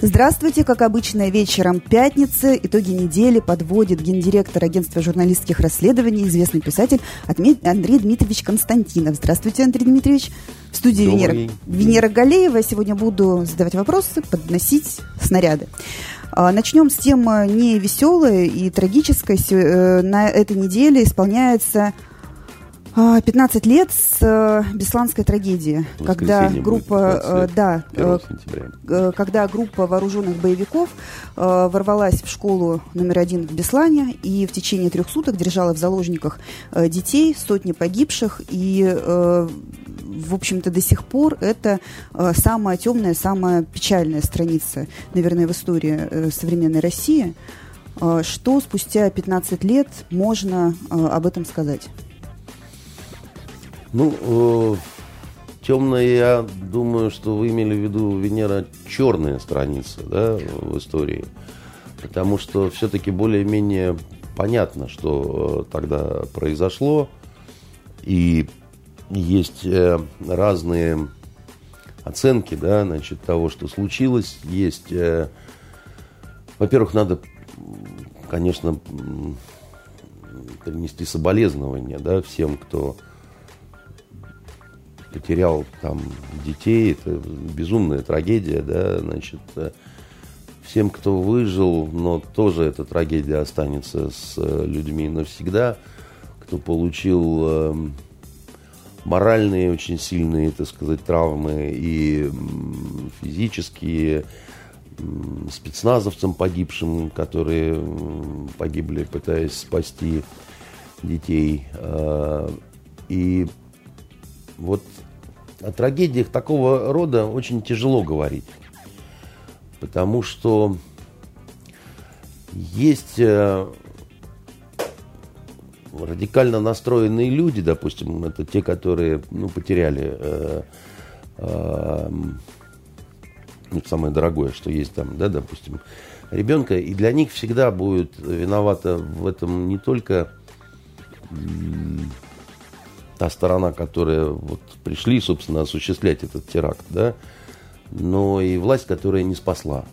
Здравствуйте, как обычно, вечером пятницы. Итоги недели подводит гендиректор агентства журналистских расследований, известный писатель Андрей Дмитриевич Константинов. Здравствуйте, Андрей Дмитриевич. В студии Венера, Венера Галеева. Сегодня буду задавать вопросы, подносить снаряды. А, начнем с темы не веселой и трагической. Э, на этой неделе исполняется 15 а, лет с э, Бесланской трагедии, когда группа, э, да, э, когда группа вооруженных боевиков ворвалась в школу номер один в Беслане и в течение трех суток держала в заложниках детей, сотни погибших и в общем-то, до сих пор это самая темная, самая печальная страница, наверное, в истории современной России. Что спустя 15 лет можно об этом сказать? Ну, э, темная, я думаю, что вы имели в виду Венера черная страница да, в истории. Потому что все-таки более-менее понятно, что э, тогда произошло. И есть э, разные оценки да, значит, того, что случилось. Есть, э, во-первых, надо, конечно, принести соболезнования да, всем, кто потерял там детей, это безумная трагедия, да, значит, э, всем, кто выжил, но тоже эта трагедия останется с э, людьми навсегда, кто получил эм, моральные очень сильные, так сказать, травмы и физические, спецназовцам погибшим, которые погибли, пытаясь спасти детей. Э, и вот о трагедиях такого рода очень тяжело говорить. Потому что есть э, радикально настроенные люди, допустим, это те, которые ну, потеряли э, э, ну, самое дорогое, что есть там, да, допустим, ребенка, и для них всегда будет виновата в этом не только та сторона, которая вот пришли, собственно, осуществлять этот теракт, да, но и власть, которая не спасла,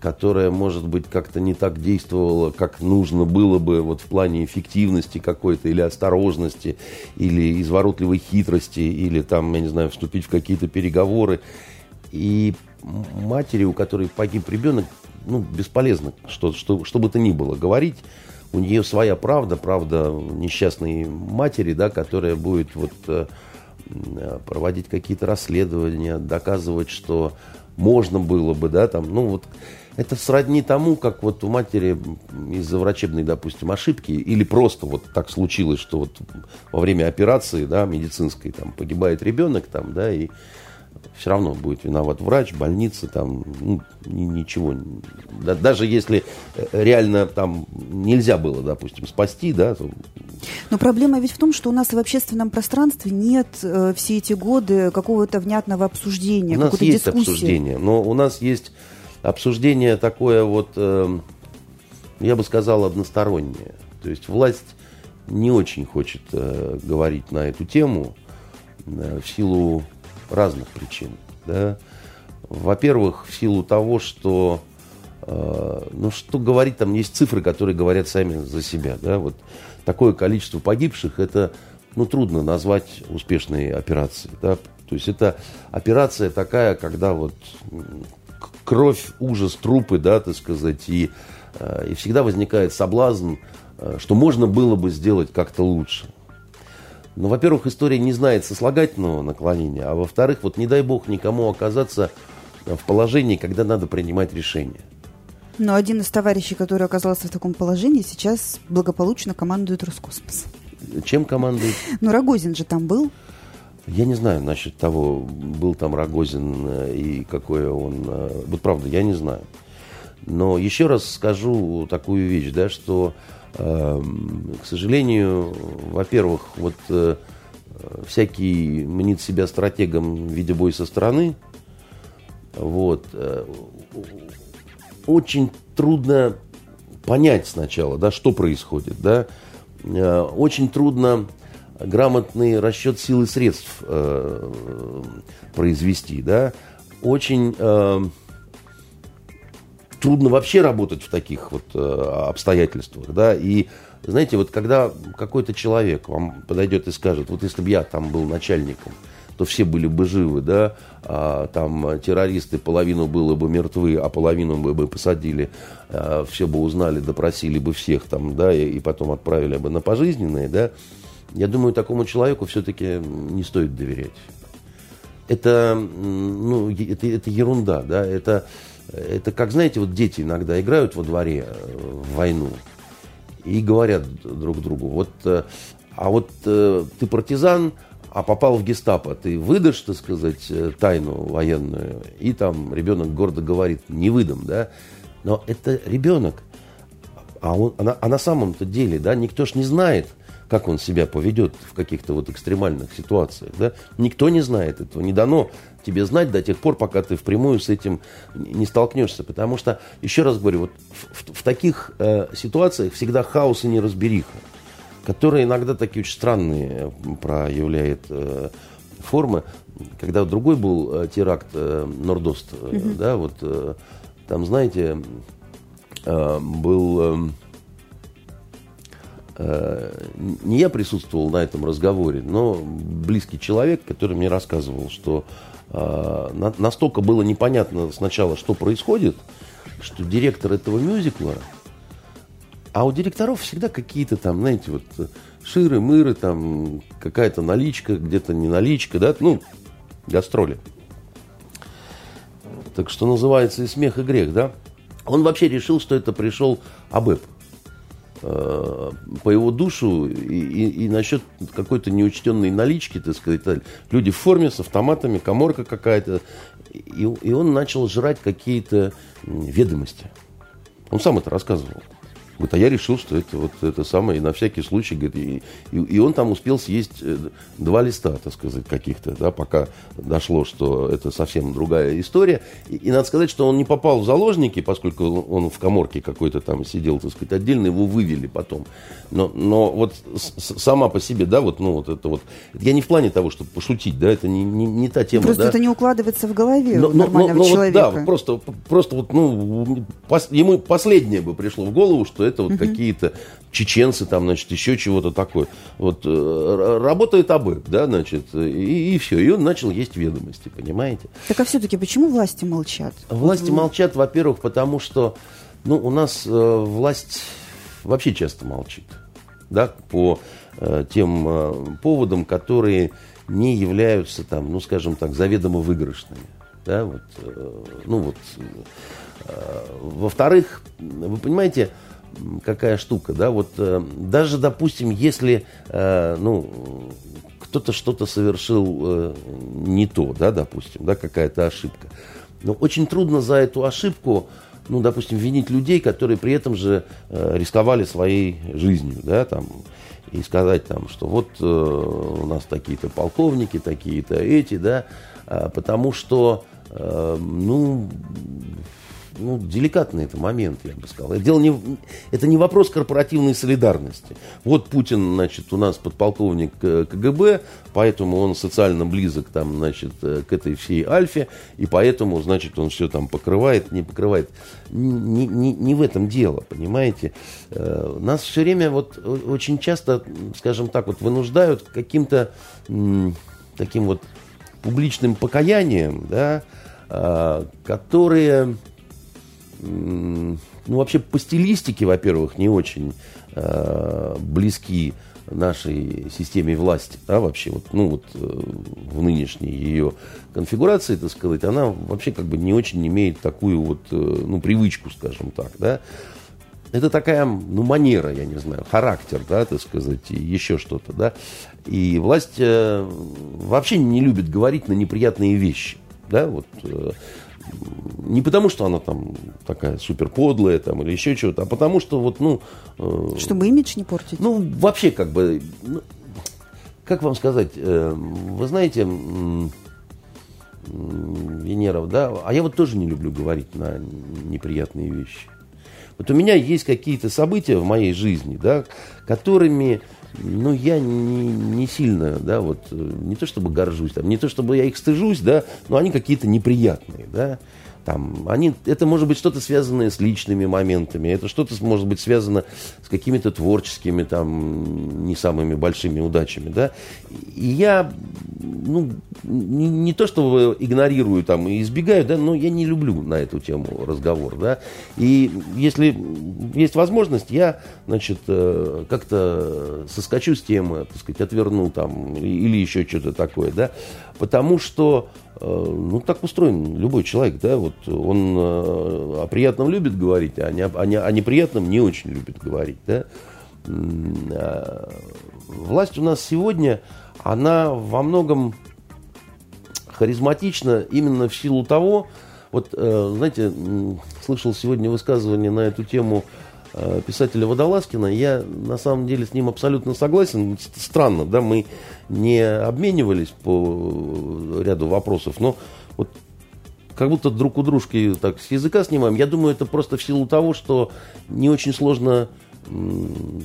которая, может быть, как-то не так действовала, как нужно было бы вот в плане эффективности какой-то, или осторожности, или изворотливой хитрости, или там, я не знаю, вступить в какие-то переговоры. И матери, у которой погиб ребенок, ну, бесполезно, что, что, что бы то ни было говорить, у нее своя правда, правда несчастной матери, да, которая будет вот э, проводить какие-то расследования, доказывать, что можно было бы, да, там, ну вот это сродни тому, как вот у матери из-за врачебной, допустим, ошибки, или просто вот так случилось, что вот во время операции, да, медицинской, там, погибает ребенок, там, да, и все равно будет виноват врач, больница, там, ну, ничего. Да, даже если э, реально там нельзя было, допустим, спасти, да. То... Но проблема ведь в том, что у нас в общественном пространстве нет э, все эти годы какого-то внятного обсуждения, У нас есть дискуссии. обсуждение, но у нас есть обсуждение такое вот, э, я бы сказал, одностороннее. То есть власть не очень хочет э, говорить на эту тему э, в силу разных причин. Да? Во-первых, в силу того, что, э, ну что говорить, там есть цифры, которые говорят сами за себя. Да? Вот такое количество погибших, это ну, трудно назвать успешной операцией. Да? То есть это операция такая, когда вот кровь, ужас, трупы, да, так сказать, и, э, и всегда возникает соблазн, э, что можно было бы сделать как-то лучше. Ну, во-первых, история не знает сослагательного наклонения, а во-вторых, вот не дай бог никому оказаться в положении, когда надо принимать решение. Но один из товарищей, который оказался в таком положении, сейчас благополучно командует Роскосмос. Чем командует? Ну, Рогозин же там был. Я не знаю насчет того, был там Рогозин э, и какое он... Э, вот правда, я не знаю. Но еще раз скажу такую вещь, да, что, к сожалению, во-первых, вот э, всякий мнит себя стратегом в виде боя со стороны. Вот. Э, очень трудно понять сначала, да, что происходит, да. Э, очень трудно грамотный расчет сил и средств произвести, да. Очень э, трудно вообще работать в таких вот э, обстоятельствах, да. И знаете, вот когда какой-то человек вам подойдет и скажет, вот если бы я там был начальником, то все были бы живы, да, а, там террористы половину было бы мертвы, а половину бы, бы посадили, а, все бы узнали, допросили бы всех там, да, и, и потом отправили бы на пожизненные, да, я думаю, такому человеку все-таки не стоит доверять. Это, ну, это, это ерунда, да, это, это как, знаете, вот дети иногда играют во дворе э, в войну и говорят друг другу, вот, э, а вот э, ты партизан, а попал в гестапо, ты выдашь, так сказать, тайну военную, и там ребенок гордо говорит, не выдам, да, но это ребенок, а, он, а, на, а на самом-то деле, да, никто ж не знает, как он себя поведет в каких-то вот экстремальных ситуациях. Да? Никто не знает этого, не дано тебе знать до тех пор, пока ты впрямую с этим не столкнешься. Потому что, еще раз говорю, вот в, в, в таких э, ситуациях всегда хаос и неразбериха, которые иногда такие очень странные проявляет э, формы. Когда другой был э, теракт э, Нордост, э, mm-hmm. да, вот э, там, знаете, э, был... Э, Э, не я присутствовал на этом разговоре, но близкий человек, который мне рассказывал, что э, настолько было непонятно сначала, что происходит, что директор этого мюзикла, а у директоров всегда какие-то там, знаете, вот ширы, мыры, там какая-то наличка, где-то не наличка, да, ну, гастроли. Так что называется и смех, и грех, да. Он вообще решил, что это пришел АБЭП. Э, по его душу и, и, и насчет какой-то неучтенной налички, так сказать, люди в форме с автоматами, коморка какая-то, и, и он начал жрать какие-то ведомости. Он сам это рассказывал. Говорит, а я решил, что это вот это самое, и на всякий случай, говорит, и, и, и он там успел съесть э, два листа, так сказать, каких-то, да, пока дошло, что это совсем другая история. И, и надо сказать, что он не попал в заложники, поскольку он в коморке какой-то там сидел, так сказать, отдельно его вывели потом. Но, но вот с, сама по себе, да, вот, ну, вот это вот, я не в плане того, чтобы пошутить, да, это не, не, не та тема, Просто да. это не укладывается в голове но, нормального но, но, человека. Вот, да, просто, просто вот, ну, пос, ему последнее бы пришло в голову, что это вот угу. какие-то чеченцы, там, значит, еще чего-то такое. Вот э, работает АБЭП, да, значит, и, и все. И он начал есть ведомости, понимаете? Так а все-таки почему власти молчат? Власти вот. молчат, во-первых, потому что, ну, у нас э, власть вообще часто молчит, да, по э, тем э, поводам, которые не являются там, ну, скажем так, заведомо выигрышными. Да, вот, э, ну вот. Э, во-вторых, вы понимаете, какая штука, да, вот э, даже, допустим, если, э, ну, кто-то что-то совершил э, не то, да, допустим, да, какая-то ошибка, но очень трудно за эту ошибку, ну, допустим, винить людей, которые при этом же э, рисковали своей жизнью, да, там, и сказать там, что вот э, у нас такие-то полковники, такие-то эти, да, э, потому что, э, ну, ну, деликатный это момент, я бы сказал. Дело не, это не вопрос корпоративной солидарности. Вот Путин, значит, у нас подполковник э, КГБ, поэтому он социально близок там, значит, э, к этой всей Альфе, и поэтому, значит, он все там покрывает, не покрывает. Не, не, не в этом дело, понимаете? Э, нас все время вот очень часто, скажем так, вот вынуждают каким-то таким вот публичным покаянием, да, которые ну, вообще по стилистике, во-первых, не очень э, близки нашей системе власти, да, вообще, вот, ну, вот э, в нынешней ее конфигурации, так сказать, она вообще как бы не очень имеет такую вот, э, ну, привычку, скажем так, да. Это такая, ну, манера, я не знаю, характер, да, так сказать, и еще что-то, да. И власть э, вообще не любит говорить на неприятные вещи, да, вот. Э, не потому, что она там такая супер подлая там, или еще чего-то, а потому что вот, ну... Э, Чтобы имидж не портить. Ну, вообще, как бы, ну, как вам сказать, э, вы знаете, Венеров, да, а я вот тоже не люблю говорить на неприятные вещи. Вот у меня есть какие-то события в моей жизни, да, которыми, ну, я не, не сильно, да, вот, не то чтобы горжусь, там, не то чтобы я их стыжусь, да, но они какие-то неприятные, да. Там, они, это может быть что-то связанное с личными моментами, это что-то может быть связано с какими-то творческими, там, не самыми большими удачами, да. И я, ну, не, не то чтобы игнорирую там и избегаю, да, но я не люблю на эту тему разговор, да. И если есть возможность, я, значит, э, как-то соскочу с темы, так сказать, отверну там или еще что-то такое, да, потому что ну, так устроен любой человек, да, вот он э, о приятном любит говорить, а, не, а, не, о неприятном не очень любит говорить, да. А, власть у нас сегодня, она во многом харизматична именно в силу того, вот, э, знаете, слышал сегодня высказывание на эту тему писателя Водолазкина, я на самом деле с ним абсолютно согласен. Странно, да, мы не обменивались по ряду вопросов, но вот как будто друг у дружки так с языка снимаем. Я думаю, это просто в силу того, что не очень сложно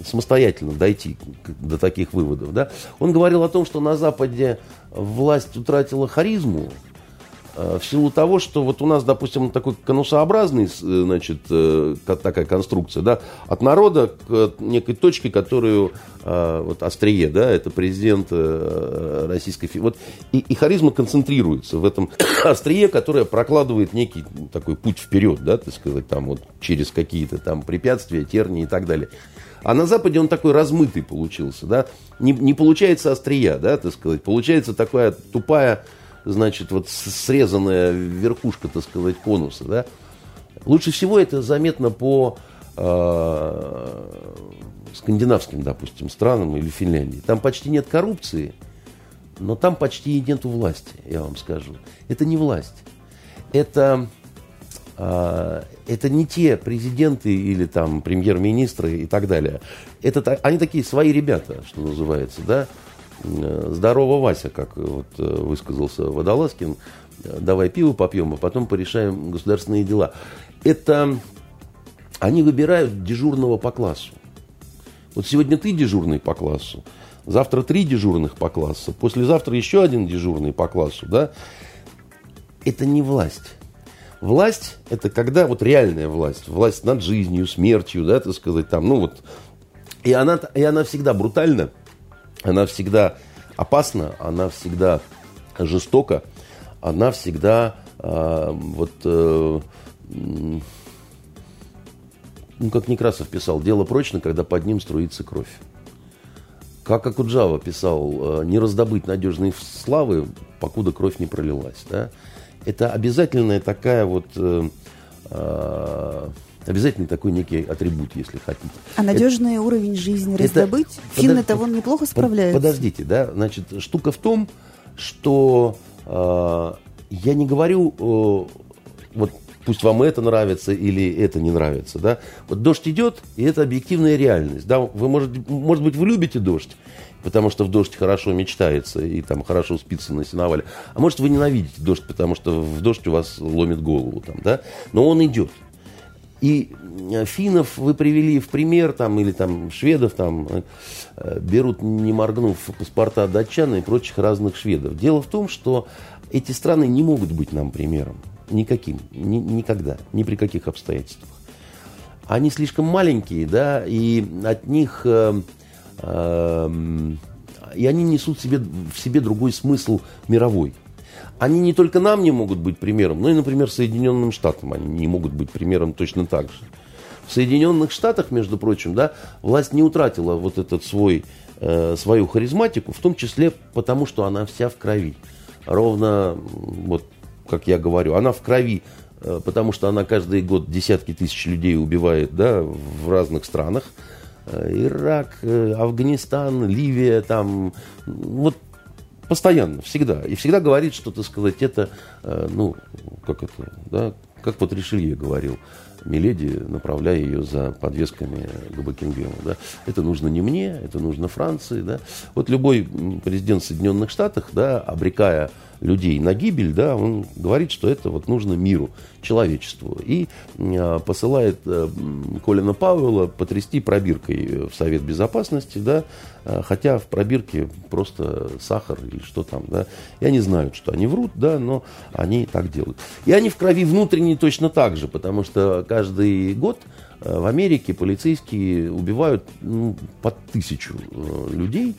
самостоятельно дойти до таких выводов. Да? Он говорил о том, что на Западе власть утратила харизму, Э, в силу того, что вот у нас, допустим, такой конусообразный, э, значит, э, такая конструкция, да, от народа к некой точке, которую, вот острие, да, это президент Российской. Вот, и, и харизма концентрируется в этом острие, которое прокладывает некий такой путь вперед, да, так сказать, там вот через какие-то там препятствия, тернии и так далее. А на Западе он такой размытый получился, да, не, не получается острия, да, так сказать, получается такая тупая значит, вот срезанная верхушка, так сказать, конуса, да, лучше всего это заметно по э, скандинавским, допустим, странам или Финляндии. Там почти нет коррупции, но там почти и нету власти, я вам скажу. Это не власть. Это, э, это не те президенты или там премьер-министры и так далее. Это, они такие свои ребята, что называется, да. Э, здорово, Вася, как вот э, высказался Водолазкин, давай пиво попьем, а потом порешаем государственные дела. Это они выбирают дежурного по классу. Вот сегодня ты дежурный по классу, завтра три дежурных по классу, послезавтра еще один дежурный по классу, да? Это не власть. Власть – это когда вот реальная власть, власть над жизнью, смертью, да, так сказать, там, ну вот. И она, и она всегда брутальна, она всегда опасна, она всегда жестока, она всегда э, вот э, ну, как Некрасов писал, дело прочно, когда под ним струится кровь. Как Акуджава писал, не раздобыть надежной славы, покуда кровь не пролилась. Да? Это обязательная такая вот э, э, обязательно такой некий атрибут, если хотите. А надежный это, уровень жизни раздобыть? Это, Финны-то вон неплохо справляются. Подождите, да, значит, штука в том, что э, я не говорю, э, вот пусть вам это нравится или это не нравится, да. Вот дождь идет, и это объективная реальность, да. Вы, может, может быть, вы любите дождь, потому что в дождь хорошо мечтается и там хорошо спится на сеновале. А может, вы ненавидите дождь, потому что в дождь у вас ломит голову там, да. Но он идет. И э, финнов вы привели в пример, там, или там шведов, там, э, берут, не моргнув, паспорта датчан и прочих разных шведов. Дело в том, что эти страны не могут быть нам примером. Никаким. Ни, никогда. Ни при каких обстоятельствах. Они слишком маленькие, да, и от них... Э, э, и они несут себе, в себе другой смысл мировой они не только нам не могут быть примером, но и, например, Соединенным Штатам они не могут быть примером точно так же. В Соединенных Штатах, между прочим, да, власть не утратила вот этот свой, э, свою харизматику, в том числе потому, что она вся в крови. Ровно, вот как я говорю, она в крови, э, потому что она каждый год десятки тысяч людей убивает да, в разных странах. Э, Ирак, э, Афганистан, Ливия, там, вот Постоянно, всегда. И всегда говорит, что, так сказать, это, э, ну, как это, да, как вот Ришелье говорил, Миледи, направляя ее за подвесками к Бакингему. Да. Это нужно не мне, это нужно Франции. Да. Вот любой президент Соединенных Штатов, да, обрекая людей на гибель, да, он говорит, что это вот нужно миру, человечеству. И э, посылает э, Колина Пауэлла потрясти пробиркой в Совет Безопасности, да, э, хотя в пробирке просто сахар или что там, да. И они знают, что они врут, да, но они так делают. И они в крови внутренней точно так же, потому что каждый год в Америке полицейские убивают ну, под тысячу людей,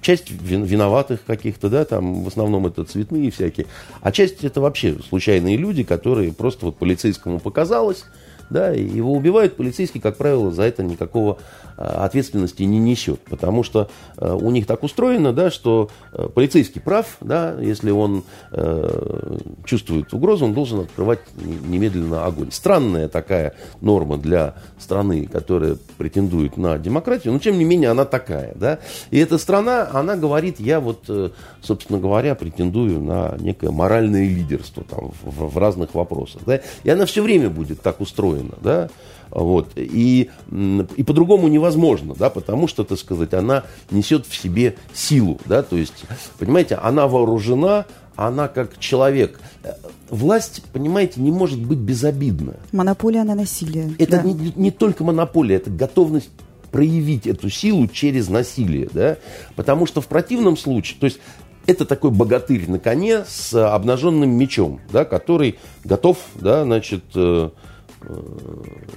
часть виноватых каких-то, да, там в основном это цветные всякие, а часть это вообще случайные люди, которые просто вот полицейскому показалось, да, его убивают, полицейский, как правило, за это никакого а, ответственности не несет, потому что а, у них так устроено, да, что а, полицейский прав, да, если он э, чувствует угрозу, он должен открывать немедленно огонь. Странная такая норма для страны, которая претендует на демократию, но тем не менее она такая, да, и эта страна, она говорит, я вот, э, собственно говоря, претендую на некое моральное лидерство там в, в разных вопросах, да, и она все время будет так устроена, да, вот, и, и по-другому невозможно, да, потому что, так сказать, она несет в себе силу, да, то есть, понимаете, она вооружена, она как человек. Власть, понимаете, не может быть безобидна. Монополия на насилие. Это да. не, не только монополия, это готовность проявить эту силу через насилие, да, потому что в противном случае, то есть это такой богатырь на коне с обнаженным мечом, да, который готов, да, значит, э, Э,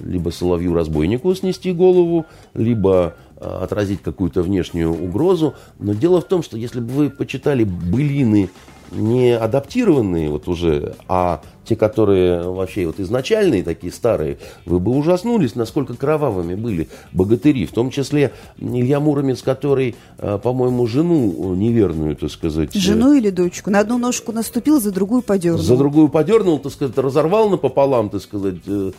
либо соловью-разбойнику снести голову, либо э, отразить какую-то внешнюю угрозу. Но дело в том, что если бы вы почитали былины не адаптированные вот уже, а те, которые вообще вот изначальные, такие старые, вы бы ужаснулись, насколько кровавыми были богатыри. В том числе Илья Муромец, который, э, по-моему, жену неверную, так сказать... Э, жену или дочку? На одну ножку наступил, за другую подернул. За другую подернул, так сказать, разорвал напополам, так сказать, э,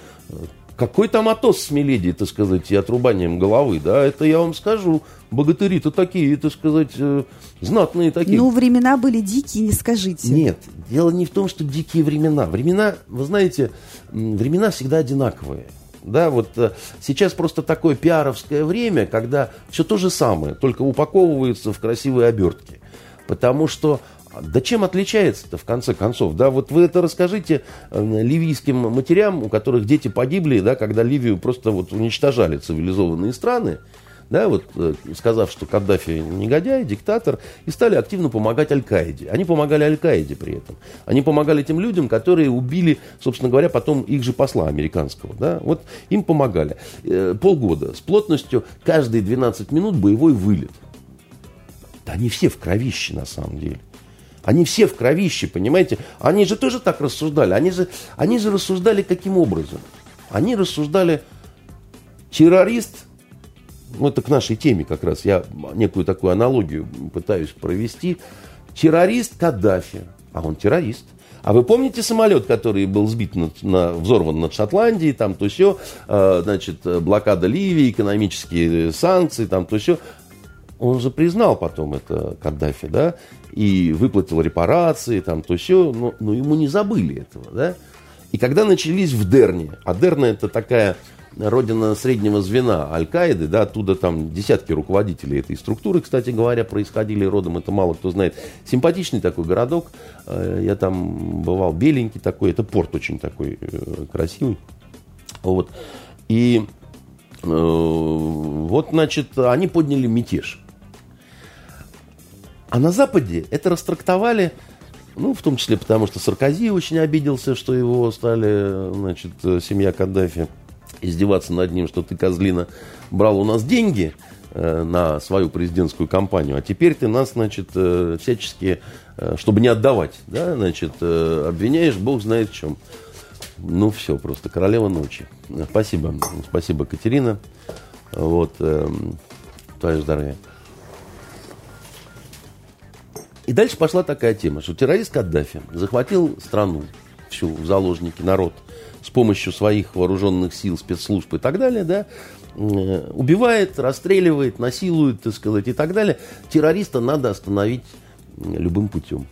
какой там Атос с Миледи, так сказать, и отрубанием головы, да, это я вам скажу. Богатыри-то такие, так сказать, э, знатные такие. Ну, времена были дикие, не скажите. Нет, дело не в том, что дикие времена. Времена, вы знаете, времена всегда одинаковые. Да, вот э, сейчас просто такое пиаровское время, когда все то же самое, только упаковывается в красивые обертки. Потому что да чем отличается-то, в конце концов? Да, вот вы это расскажите э, ливийским матерям, у которых дети погибли, да, когда Ливию просто вот уничтожали цивилизованные страны, да, вот, э, сказав, что Каддафи негодяй, диктатор, и стали активно помогать Аль-Каиде. Они помогали Аль-Каиде при этом. Они помогали тем людям, которые убили, собственно говоря, потом их же посла американского. Да? Вот им помогали. Э, полгода с плотностью каждые 12 минут боевой вылет. Да они все в кровище на самом деле. Они все в кровище, понимаете? Они же тоже так рассуждали. Они же, они же рассуждали каким образом? Они рассуждали, террорист, ну это к нашей теме как раз, я некую такую аналогию пытаюсь провести. Террорист Каддафи, а он террорист. А вы помните самолет, который был сбит, на, на, взорван над Шотландией, там то все, э, значит, блокада Ливии, экономические санкции, там то все. Он же признал потом это Каддафи, да, и выплатил репарации, там, то все, но, но ему не забыли этого, да. И когда начались в Дерне, а Дерна это такая родина среднего звена Аль-Каиды, да, оттуда там десятки руководителей этой структуры, кстати говоря, происходили родом, это мало кто знает. Симпатичный такой городок, э, я там бывал, беленький такой, это порт очень такой э, красивый. Вот. И э, вот, значит, они подняли мятеж. А на Западе это растрактовали, ну, в том числе потому, что Саркози очень обиделся, что его стали, значит, семья Каддафи издеваться над ним, что ты, козлина, брал у нас деньги э, на свою президентскую кампанию, а теперь ты нас, значит, э, всячески, э, чтобы не отдавать, да, значит, обвиняешь, бог знает в чем. Ну, все, просто королева ночи. Спасибо. Спасибо, Катерина. Вот, э, твое здоровье. И дальше пошла такая тема, что террорист Каддафи захватил страну, всю в заложники, народ, с помощью своих вооруженных сил, спецслужб и так далее, да, э, убивает, расстреливает, насилует, так сказать, и так далее. Террориста надо остановить любым путем.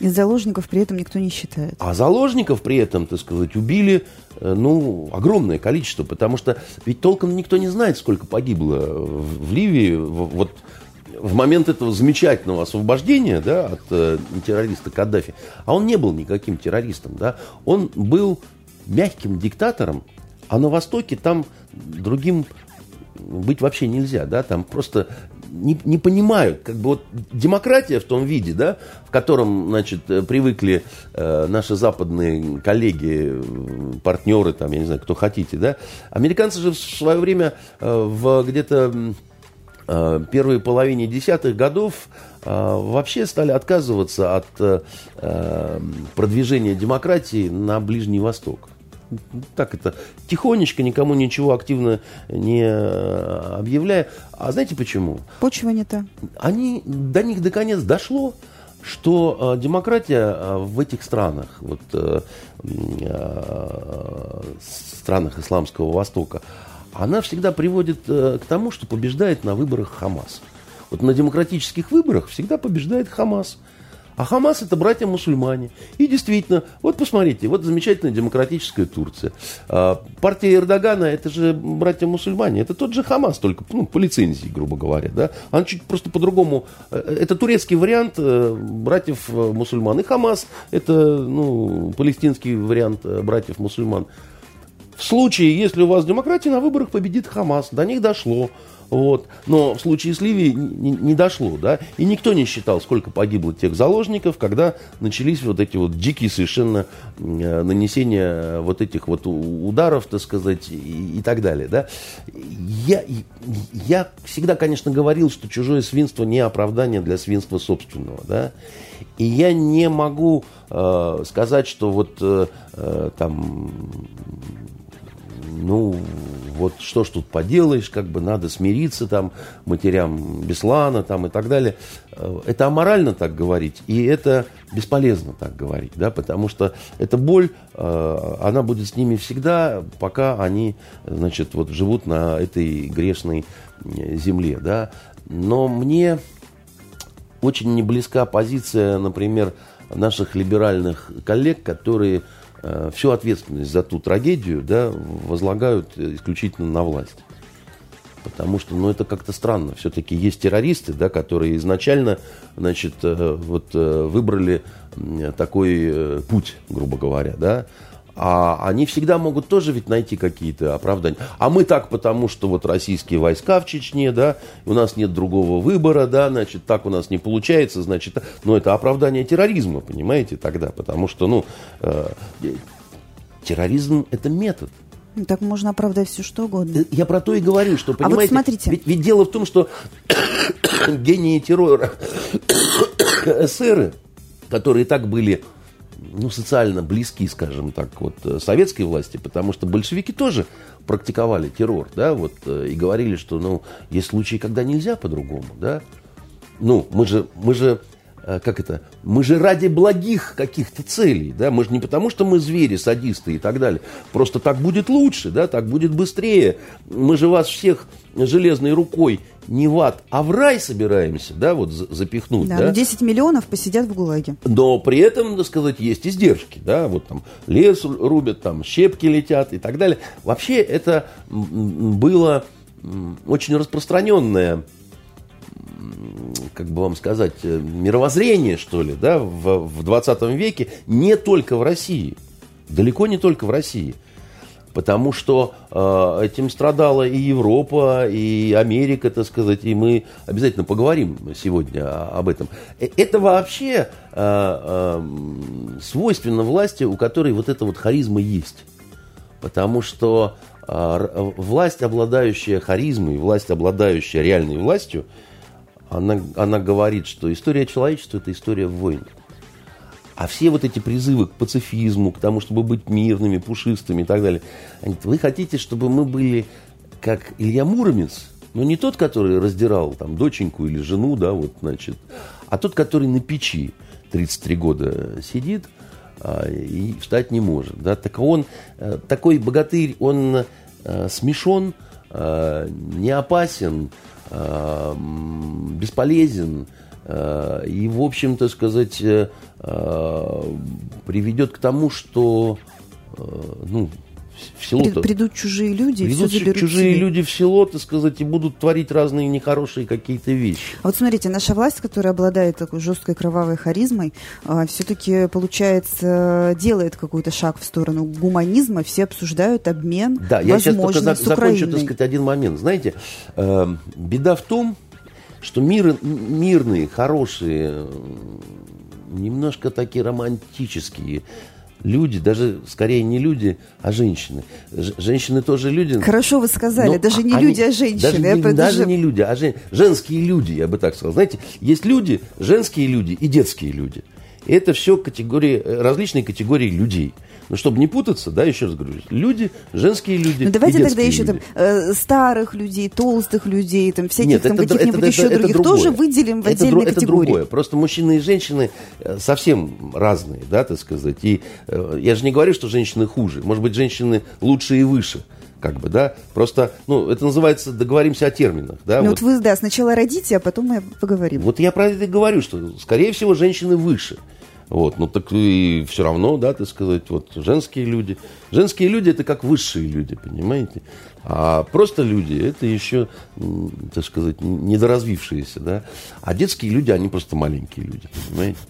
И заложников при этом никто не считает. А заложников при этом, так сказать, убили, э, ну, огромное количество, потому что ведь толком никто не знает, сколько погибло в Ливии. Вот в момент этого замечательного освобождения да, от э, террориста Каддафи, а он не был никаким террористом, да, он был мягким диктатором, а на Востоке там другим быть вообще нельзя, да, там просто не, не понимают, как бы вот демократия в том виде, да, в котором, значит, э, привыкли э, наши западные коллеги, партнеры, там, я не знаю, кто хотите, да, американцы же в свое время э, в где-то э, первой половине десятых годов э, вообще стали отказываться от э, продвижения демократии на Ближний Восток так это, тихонечко, никому ничего активно не э, объявляя. А знаете почему? Почва не та. Они, до них наконец дошло, что э, демократия э, в этих странах, вот, э, э, странах Исламского Востока, она всегда приводит э, к тому, что побеждает на выборах Хамас. Вот на демократических выборах всегда побеждает Хамас. А Хамас это братья-мусульмане. И действительно, вот посмотрите, вот замечательная демократическая Турция. А, партия Эрдогана это же братья-мусульмане. Это тот же Хамас, только ну, по лицензии, грубо говоря. Да? Он чуть просто по-другому. Э, это турецкий вариант э, братьев-мусульман. И Хамас это ну, палестинский вариант братьев-мусульман. В случае, если у вас демократия, на выборах победит Хамас. До них дошло. Вот. Но в случае с Ливией не, не дошло, да, и никто не считал, сколько погибло тех заложников, когда начались вот эти вот дикие совершенно э, нанесения вот этих вот ударов, так сказать, и, и так далее, да. Я, я всегда, конечно, говорил, что чужое свинство не оправдание для свинства собственного, да, и я не могу э, сказать, что вот э, э там ну, вот что ж тут поделаешь, как бы надо смириться там матерям Беслана там и так далее. Э, это аморально так говорить, и это бесполезно так говорить, да, потому что эта боль, э, она будет с ними всегда, пока они, значит, вот живут на этой грешной э, земле, да. Но мне очень не близка позиция, например, наших либеральных коллег, которые всю ответственность за ту трагедию да, возлагают исключительно на власть. Потому что, ну, это как-то странно. Все-таки есть террористы, да, которые изначально, значит, э, вот э, выбрали такой путь, грубо говоря, да, а они всегда могут тоже ведь найти какие-то оправдания. А мы так, потому что вот российские войска в Чечне, да, у нас нет другого выбора, да, значит, так у нас не получается, значит, но это оправдание терроризма, понимаете, тогда, потому что, ну, э, терроризм это метод. Ну, так можно оправдать все что угодно. Э, я про то и говорю, что, понимаете, а вот смотрите. Ведь, ведь дело в том, что гении террора, эсеры, которые так были ну, социально близки, скажем так, вот, э, советской власти, потому что большевики тоже практиковали террор, да, вот, э, и говорили, что, ну, есть случаи, когда нельзя по-другому, да. Ну, мы же, мы же как это, мы же ради благих каких-то целей, да, мы же не потому, что мы звери, садисты и так далее, просто так будет лучше, да, так будет быстрее, мы же вас всех железной рукой не в ад, а в рай собираемся, да, вот запихнуть, да. да? 10 миллионов посидят в ГУЛАГе. Но при этом, надо сказать, есть издержки, да, вот там лес рубят, там щепки летят и так далее. Вообще это было очень распространенное как бы вам сказать, э, мировоззрение, что ли, да, в, в 20 веке не только в России. Далеко не только в России. Потому что э, этим страдала и Европа, и Америка, так сказать, и мы обязательно поговорим сегодня об этом. Э, это вообще э, э, свойственно власти, у которой вот эта вот харизма есть. Потому что э, власть, обладающая харизмой, власть, обладающая реальной властью, она, она говорит, что история человечества – это история войн. А все вот эти призывы к пацифизму, к тому, чтобы быть мирными, пушистыми и так далее, они, вы хотите, чтобы мы были как Илья Муромец, но не тот, который раздирал там доченьку или жену, да, вот, значит, а тот, который на печи 33 года сидит, а, и встать не может. Да? Так он, э, такой богатырь, он э, смешон, э, не опасен, бесполезен, и, в общем-то, сказать, приведет к тому, что ну, в село -то, Придут чужие люди, придут и все чужие себе. люди в село, так сказать, и будут творить разные нехорошие какие-то вещи. А вот смотрите, наша власть, которая обладает такой жесткой кровавой харизмой, а, все-таки, получается, делает какой-то шаг в сторону гуманизма, все обсуждают обмен Да, я сейчас только за, закончу, так сказать, один момент. Знаете, э, беда в том, что мир, мирные, хорошие, немножко такие романтические люди, даже скорее не люди, а женщины. Ж, женщины тоже люди. Хорошо вы сказали, даже не они, люди, а женщины. Даже, не, даже не люди, а жен, женские люди, я бы так сказал. Знаете, есть люди, женские люди и детские люди. И это все категории, различные категории людей. Ну, чтобы не путаться, да, еще раз говорю, люди, женские люди. Ну, давайте тогда еще люди. там э, старых людей, толстых людей, там всяких Нет, там каких-нибудь еще это, других это тоже выделим в это отдельной это категории. Это другое. Просто мужчины и женщины э, совсем разные, да, так сказать. И э, я же не говорю, что женщины хуже. Может быть, женщины лучше и выше как бы, да, просто, ну, это называется, договоримся о терминах, да. Ну, вот, вот вы, да, сначала родите, а потом мы поговорим. Вот я про это и говорю, что, скорее всего, женщины выше. Вот, ну так и все равно, да, так сказать, вот женские люди. Женские люди это как высшие люди, понимаете? А просто люди это еще, так сказать, недоразвившиеся, да. А детские люди, они просто маленькие люди, понимаете?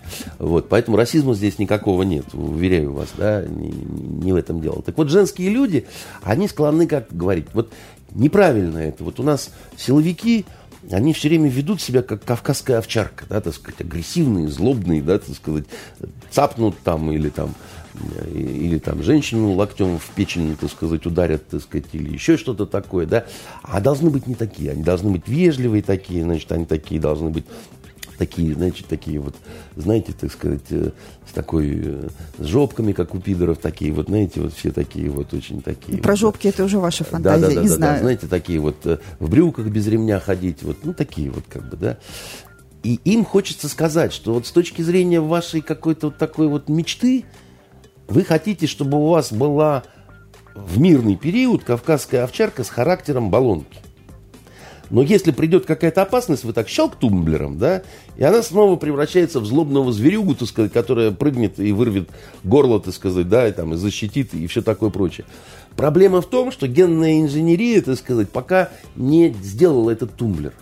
Вот, поэтому расизма здесь никакого нет, уверяю вас, да, не, не в этом дело. Так вот, женские люди, они склонны, как говорить, вот неправильно это. Вот у нас силовики, они все время ведут себя как кавказская овчарка, да, так сказать, агрессивные, злобные, да, так сказать, цапнут там или там или там женщину локтем в печень, так сказать, ударят, так сказать, или еще что-то такое, да, а должны быть не такие, они должны быть вежливые такие, значит, они такие должны быть такие, значит, такие вот, знаете, так сказать, э, с такой, э, с жопками, как у пидоров, такие вот, знаете, вот все такие вот, очень такие. Про вот, жопки это уже ваша фантазия, да, да, да, не да, знаю. Да, знаете, такие вот э, в брюках без ремня ходить, вот, ну, такие вот, как бы, да. И им хочется сказать, что вот с точки зрения вашей какой-то вот такой вот мечты, вы хотите, чтобы у вас была в мирный период кавказская овчарка с характером баллонки. Но если придет какая-то опасность, вы так щелк тумблером, да, и она снова превращается в злобного зверюгу, так сказать, которая прыгнет и вырвет горло, так сказать, да, и, там, и защитит, и все такое прочее. Проблема в том, что генная инженерия, так сказать, пока не сделала этот тумблер.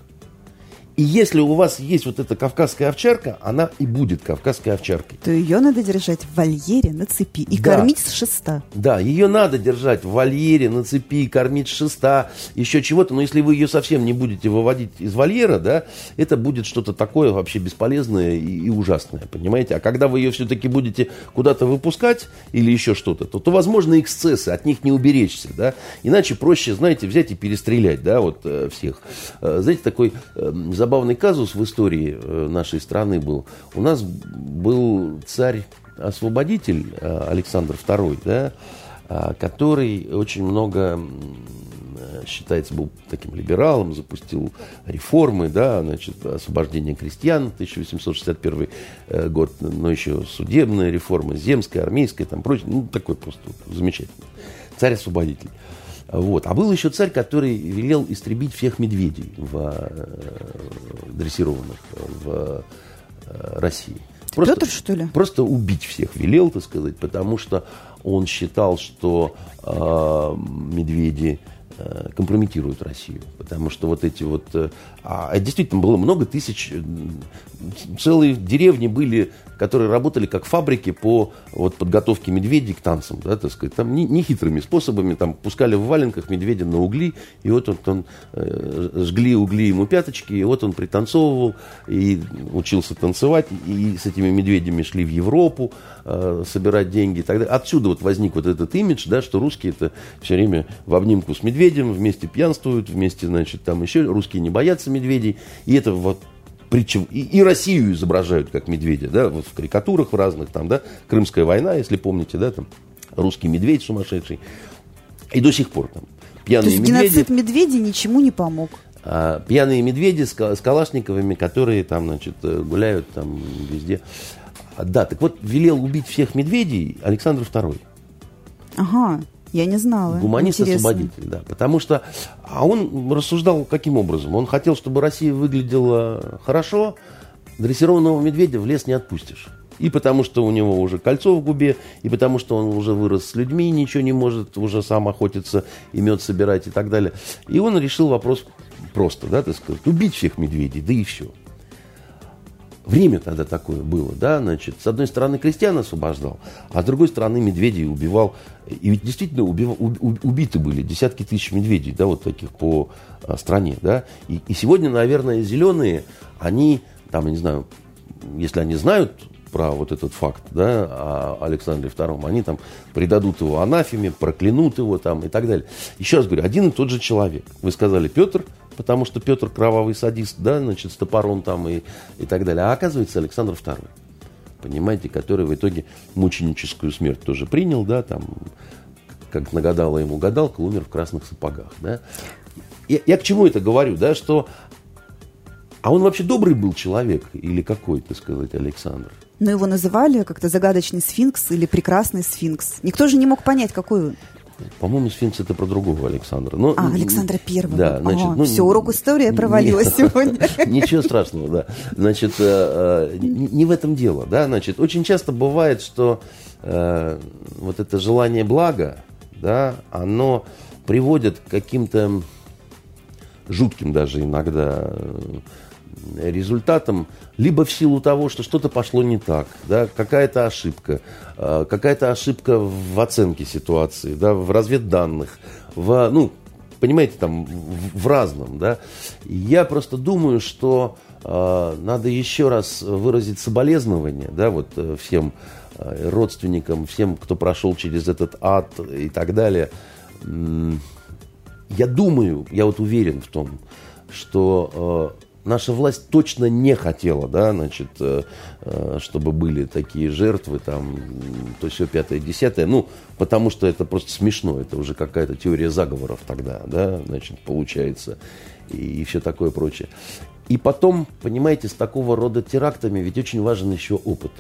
И если у вас есть вот эта кавказская овчарка, она и будет кавказской овчаркой. То ее надо держать в вольере на цепи и да. кормить с шеста. Да, ее надо держать в вольере на цепи, кормить с шеста, еще чего-то. Но если вы ее совсем не будете выводить из вольера, да, это будет что-то такое вообще бесполезное и, и ужасное, понимаете? А когда вы ее все-таки будете куда-то выпускать или еще что-то, то, то возможно эксцессы, от них не уберечься, да. Иначе проще, знаете, взять и перестрелять, да, вот э, всех. Э, знаете, такой э, забавный казус в истории э, нашей страны был. У нас был царь-освободитель э, Александр II, да, а, который очень много считается, был таким либералом, запустил реформы, да, значит, освобождение крестьян, 1861 э, год, но еще судебная реформа, земская, армейская, там прочее, ну, такой просто замечательный. Царь-освободитель. Вот. А был еще царь, который велел истребить всех медведей в, э, дрессированных в э, России. Просто, Петр, что ли? Просто убить всех велел, так сказать, потому что он считал, что э, медведи компрометируют Россию. Потому что вот эти вот... Э, а, а действительно было много тысяч... Целые деревни были, которые работали как фабрики по вот, подготовке медведей к танцам. Да, так сказать. Там нехитрыми не способами. Там пускали в валенках медведя на угли. И вот он, он э, жгли угли ему пяточки. И вот он пританцовывал. И учился танцевать. И с этими медведями шли в Европу э, собирать деньги. Тогда отсюда вот возник вот этот имидж, да, что русские это все время в обнимку с медведем медведем, вместе пьянствуют, вместе, значит, там еще русские не боятся медведей. И это вот притча, и, и Россию изображают как медведя, да, вот в карикатурах в разных, там, да, Крымская война, если помните, да, там, русский медведь сумасшедший. И до сих пор там пьяные То есть медведи... геноцид медведей ничему не помог? А, пьяные медведи с, с калашниковыми, которые там, значит, гуляют там везде. Да, так вот, велел убить всех медведей Александр II. Ага, я не знала. Гуманист-освободитель, да. Потому что, а он рассуждал каким образом? Он хотел, чтобы Россия выглядела хорошо, дрессированного медведя в лес не отпустишь. И потому что у него уже кольцо в губе, и потому что он уже вырос с людьми, ничего не может уже сам охотиться и мед собирать и так далее. И он решил вопрос просто, да, так сказать, убить всех медведей, да и все. Время тогда такое было, да, значит, с одной стороны крестьян освобождал, а с другой стороны медведей убивал. И ведь действительно убив, убиты были десятки тысяч медведей, да, вот таких по а, стране, да. И, и сегодня, наверное, зеленые, они, там, я не знаю, если они знают про вот этот факт, да, о Александре II, они там предадут его анафеме, проклянут его там и так далее. Еще раз говорю, один и тот же человек. Вы сказали Петр, потому что Петр кровавый садист, да, значит, с топором там и, и так далее. А оказывается Александр II, понимаете, который в итоге мученическую смерть тоже принял, да, там, как нагадала ему гадалка, умер в красных сапогах, да. Я, я к чему это говорю, да, что а он вообще добрый был человек или какой, так сказать, Александр? Но его называли как-то загадочный сфинкс или прекрасный сфинкс. Никто же не мог понять, какой он. По-моему, сфинкс это про другого Александра. Но, а, Александра Первого. Да, значит, Ага, ну, все, урок истории провалилась сегодня. Ничего страшного, да. Значит, э, э, не в этом дело, да. Значит, очень часто бывает, что э, вот это желание блага, да, оно приводит к каким-то жутким даже иногда результатом, либо в силу того, что что-то пошло не так, да, какая-то ошибка, э, какая-то ошибка в оценке ситуации, да, в разведданных, в, ну, понимаете, там, в, в разном, да. Я просто думаю, что э, надо еще раз выразить соболезнование, да, вот э, всем э, родственникам, всем, кто прошел через этот ад и так далее. Я думаю, я вот уверен в том, что э, наша власть точно не хотела, да, значит, э, э, чтобы были такие жертвы, там, то все пятое, десятое, ну, потому что это просто смешно, это уже какая-то теория заговоров тогда, да, значит, получается, и, и все такое прочее. И потом, понимаете, с такого рода терактами ведь очень важен еще опыт.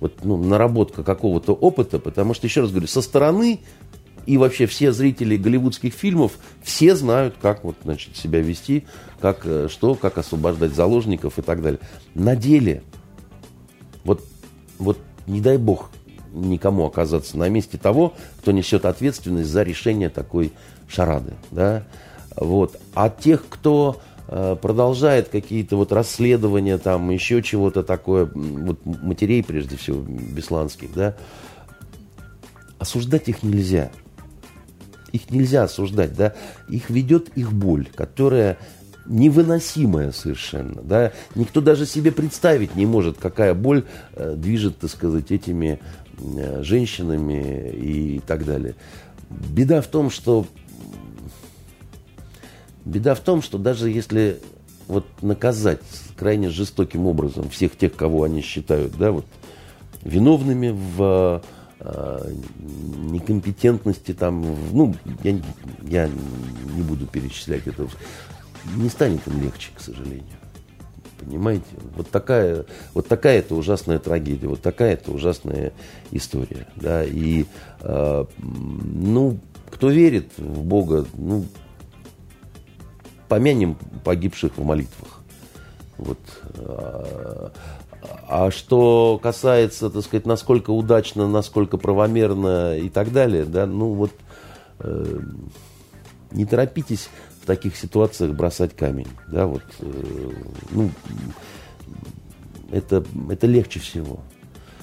Вот, ну, наработка какого-то опыта, потому что, еще раз говорю, со стороны и вообще все зрители голливудских фильмов, все знают, как вот, значит, себя вести, как э, что, как освобождать заложников и так далее. На деле, вот, вот не дай бог никому оказаться на месте того, кто несет ответственность за решение такой шарады. Да? Вот. А тех, кто э, продолжает какие-то вот расследования, там еще чего-то такое, вот матерей прежде всего, бесланских, да, осуждать их нельзя их нельзя осуждать, да, их ведет их боль, которая невыносимая совершенно, да, никто даже себе представить не может, какая боль э, движет, так сказать, этими э, женщинами и так далее. Беда в том, что беда в том, что даже если вот наказать крайне жестоким образом всех тех, кого они считают, да, вот виновными в некомпетентности там, ну, я, я не буду перечислять это, не станет им легче, к сожалению. Понимаете? Вот такая, вот такая это ужасная трагедия, вот такая это ужасная история. Да? И, э, ну, кто верит в Бога, ну, помянем погибших в молитвах. Вот. А что касается, так сказать, насколько удачно, насколько правомерно и так далее, да, ну вот э, не торопитесь в таких ситуациях бросать камень, да, вот, э, ну, это, это легче всего.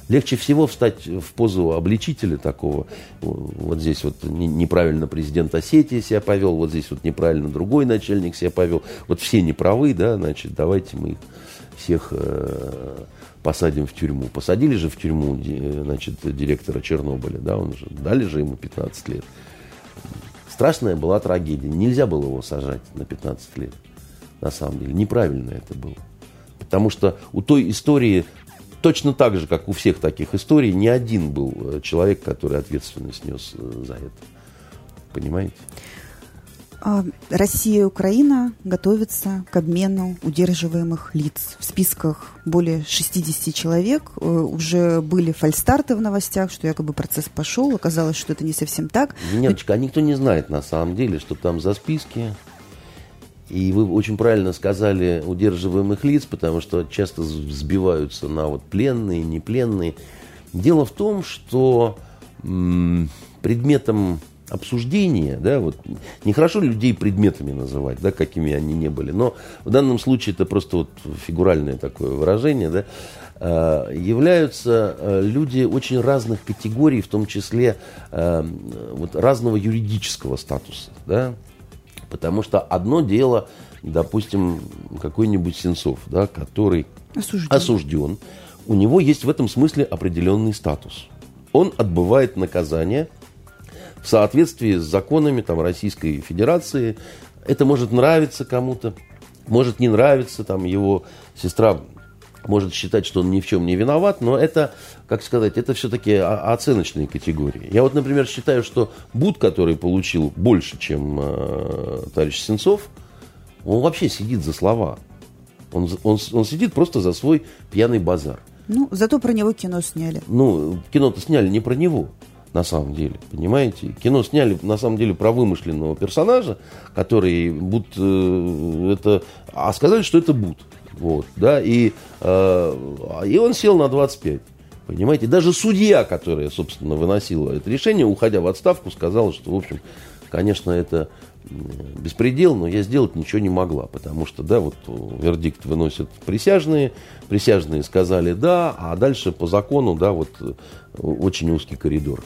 Легче всего встать в позу обличителя такого. Вот здесь вот неправильно президент Осетии себя повел, вот здесь вот неправильно другой начальник себя повел. Вот все неправы, да, значит, давайте мы их всех э, посадим в тюрьму. Посадили же в тюрьму значит, директора Чернобыля, да, он же, дали же ему 15 лет. Страшная была трагедия. Нельзя было его сажать на 15 лет. На самом деле. Неправильно это было. Потому что у той истории точно так же, как у всех таких историй, не один был э, человек, который ответственность нес э, за это. Понимаете? А Россия и Украина готовятся к обмену удерживаемых лиц. В списках более 60 человек. Э, уже были фальстарты в новостях, что якобы процесс пошел. Оказалось, что это не совсем так. Ниночка, а никто не знает на самом деле, что там за списки. И вы очень правильно сказали удерживаемых лиц, потому что часто сбиваются на вот пленные, непленные. Дело в том, что предметом обсуждения, да, вот нехорошо людей предметами называть, да, какими они не были, но в данном случае это просто вот фигуральное такое выражение, да, э, являются э, люди очень разных категорий, в том числе э, вот разного юридического статуса, да, потому что одно дело, допустим, какой-нибудь Сенцов, да, который осужден. осужден, у него есть в этом смысле определенный статус. Он отбывает наказание – в соответствии с законами там, Российской Федерации. Это может нравиться кому-то, может не нравиться, там его сестра может считать, что он ни в чем не виноват, но это, как сказать, это все-таки оценочные категории. Я вот, например, считаю, что Буд, который получил больше, чем э, товарищ Сенцов, он вообще сидит за слова. Он, он, он сидит просто за свой пьяный базар. Ну, зато про него кино сняли. Ну, кино-то сняли не про него на самом деле, понимаете? Кино сняли, на самом деле, про вымышленного персонажа, который Буд, э, это, а сказали, что это Буд, вот, да, и, э, и он сел на 25. Понимаете, даже судья, которая, собственно, выносила это решение, уходя в отставку, сказала, что, в общем, конечно, это беспредел, но я сделать ничего не могла, потому что, да, вот вердикт выносят присяжные, присяжные сказали да, а дальше по закону, да, вот очень узкий коридор.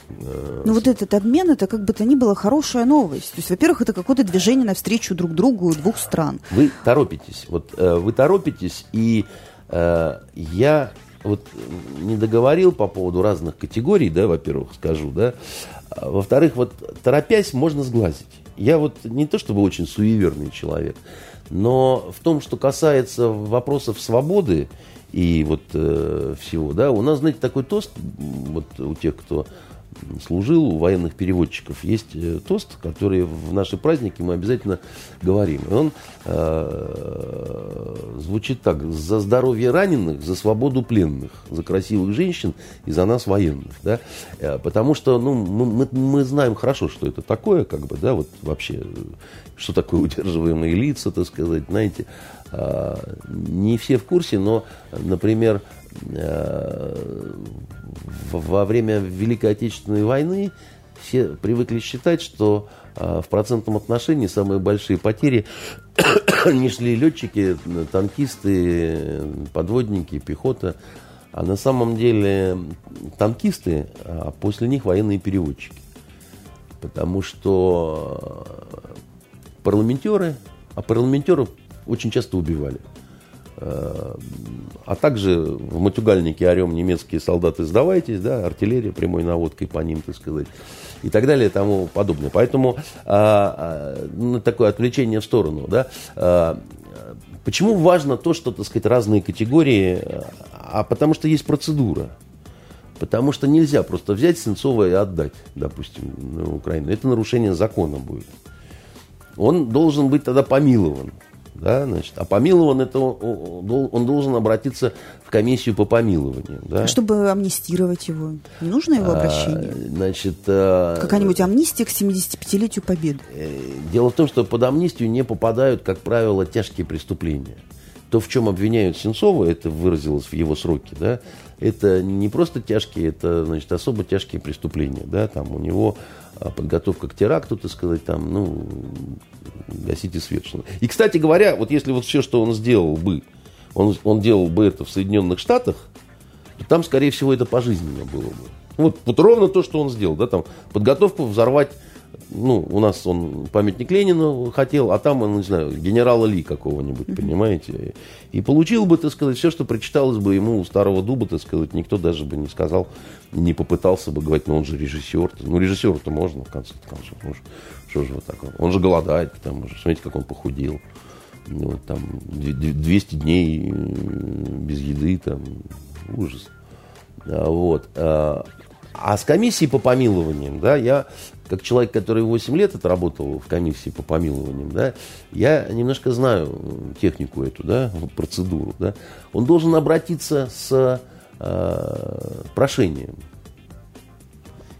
Ну вот этот обмен, это как бы то ни было хорошая новость. То есть, во-первых, это какое-то движение навстречу друг другу двух стран. Вы торопитесь, вот э, вы торопитесь, и э, я вот не договорил по поводу разных категорий, да, во-первых, скажу, да, во-вторых, вот торопясь можно сглазить. Я вот не то чтобы очень суеверный человек, но в том, что касается вопросов свободы и вот э, всего, да, у нас, знаете, такой тост, вот у тех, кто служил, у военных переводчиков есть э, тост, который в наши праздники мы обязательно говорим. И он э, звучит так. За здоровье раненых, за свободу пленных, за красивых женщин и за нас военных. Да? Э, потому что ну, мы, мы знаем хорошо, что это такое, как бы, да, вот вообще, что такое удерживаемые лица, так сказать, знаете. Не все в курсе, но, например, во время Великой Отечественной войны все привыкли считать, что э, в процентном отношении самые большие потери несли летчики, танкисты, подводники, пехота. А на самом деле танкисты, а после них военные переводчики. Потому что парламентеры, а парламентеров очень часто убивали. Э, а также в матюгальнике орем немецкие солдаты сдавайтесь, да, артиллерия прямой наводкой по ним, так сказать, и так далее и тому подобное. Поэтому а, а, ну, такое отвлечение в сторону, да. А, почему важно то, что, так сказать, разные категории, а потому что есть процедура. Потому что нельзя просто взять Сенцова и отдать, допустим, на Украину. Это нарушение закона будет. Он должен быть тогда помилован. Да, значит, а помилован это он, он должен обратиться в комиссию по помилованию. Да? Чтобы амнистировать его. Не нужно его а, обращение? А, значит, а, Какая-нибудь амнистия к 75-летию Победы? Э, дело в том, что под амнистию не попадают, как правило, тяжкие преступления. То, в чем обвиняют Сенцова, это выразилось в его сроке, да, это не просто тяжкие, это, значит, особо тяжкие преступления, да, там у него а, подготовка к теракту, так сказать, там, ну, гасите свет. И, кстати говоря, вот если вот все, что он сделал бы, он, он делал бы это в Соединенных Штатах, то там, скорее всего, это пожизненно было бы. Вот, вот ровно то, что он сделал, да, там, подготовку взорвать ну, у нас он памятник Ленину хотел, а там, он, не знаю, генерала Ли какого-нибудь, mm-hmm. понимаете? И получил бы, так сказать, все, что прочиталось бы ему у старого дуба, так сказать, никто даже бы не сказал, не попытался бы говорить, ну, он же режиссер. Ну, режиссеру-то можно, в конце концов. Ну, что же вот так? Он же голодает, к тому же. Смотрите, как он похудел. Ну, вот там 200 дней без еды, там, ужас. А, вот. А, А с комиссией по помилованиям, да, я как человек, который 8 лет отработал в комиссии по помилованиям, да, я немножко знаю технику эту, да, процедуру, да. Он должен обратиться с э, прошением.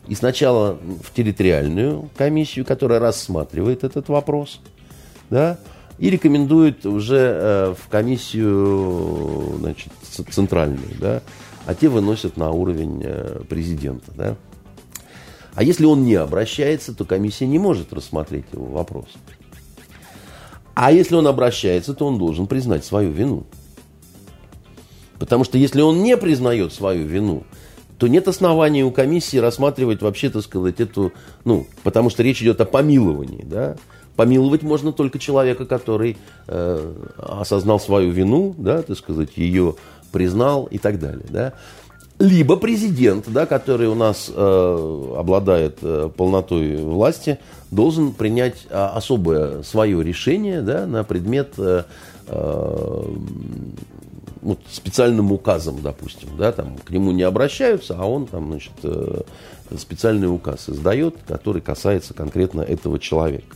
И сначала в территориальную комиссию, которая рассматривает этот вопрос, да, и рекомендует уже э, в комиссию значит, центральную, да, а те выносят на уровень э, президента. Да. А если он не обращается, то комиссия не может рассмотреть его вопрос. А если он обращается, то он должен признать свою вину. Потому что если он не признает свою вину, то нет оснований у комиссии рассматривать вообще, так сказать, эту, ну, потому что речь идет о помиловании, да. Помиловать можно только человека, который э, осознал свою вину, да, так сказать, ее признал и так далее, да. Либо президент, да, который у нас э, обладает э, полнотой власти, должен принять э, особое свое решение да, на предмет э, э, вот, специальным указом, допустим, да, там к нему не обращаются, а он там, значит, э, специальный указ издает, который касается конкретно этого человека.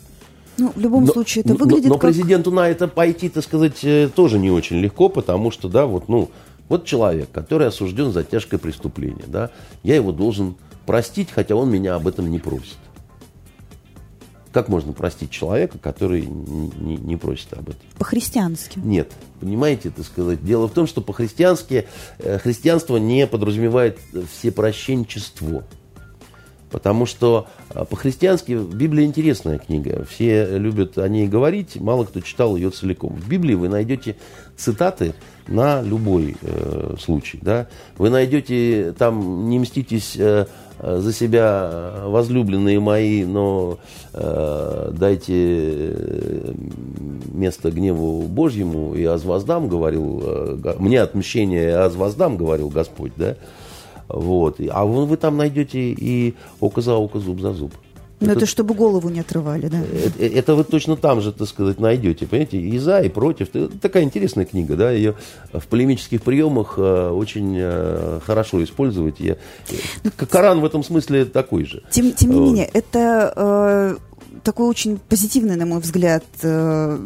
Ну, в любом но, случае, это выглядит но, но как... президенту на это пойти, так сказать, э, тоже не очень легко, потому что, да, вот, ну, вот человек, который осужден за тяжкое преступление, да, я его должен простить, хотя он меня об этом не просит. Как можно простить человека, который не, не, не просит об этом? По-христиански. Нет. Понимаете, это сказать. Дело в том, что по-христиански э, христианство не подразумевает всепрощенчество. Потому что э, по-христиански Библия интересная книга. Все любят о ней говорить, мало кто читал ее целиком. В Библии вы найдете цитаты на любой э, случай. Да? Вы найдете там, не мститесь э, за себя, э, возлюбленные мои, но э, дайте э, место гневу Божьему, и аз воздам, говорил, э, мне отмщение, аз воздам, говорил Господь, да? Вот. А вы, вы там найдете и око за око, зуб за зуб. Но это, это чтобы голову не отрывали, да? Это, э, это вы точно там же, так сказать, найдете, понимаете, и за, и против. Это такая интересная книга, да, ее в полемических приемах э, очень э, хорошо использовать. Я, ну, Коран в этом смысле такой же. Тем, тем не менее, это такой очень позитивный, на мой взгляд, э,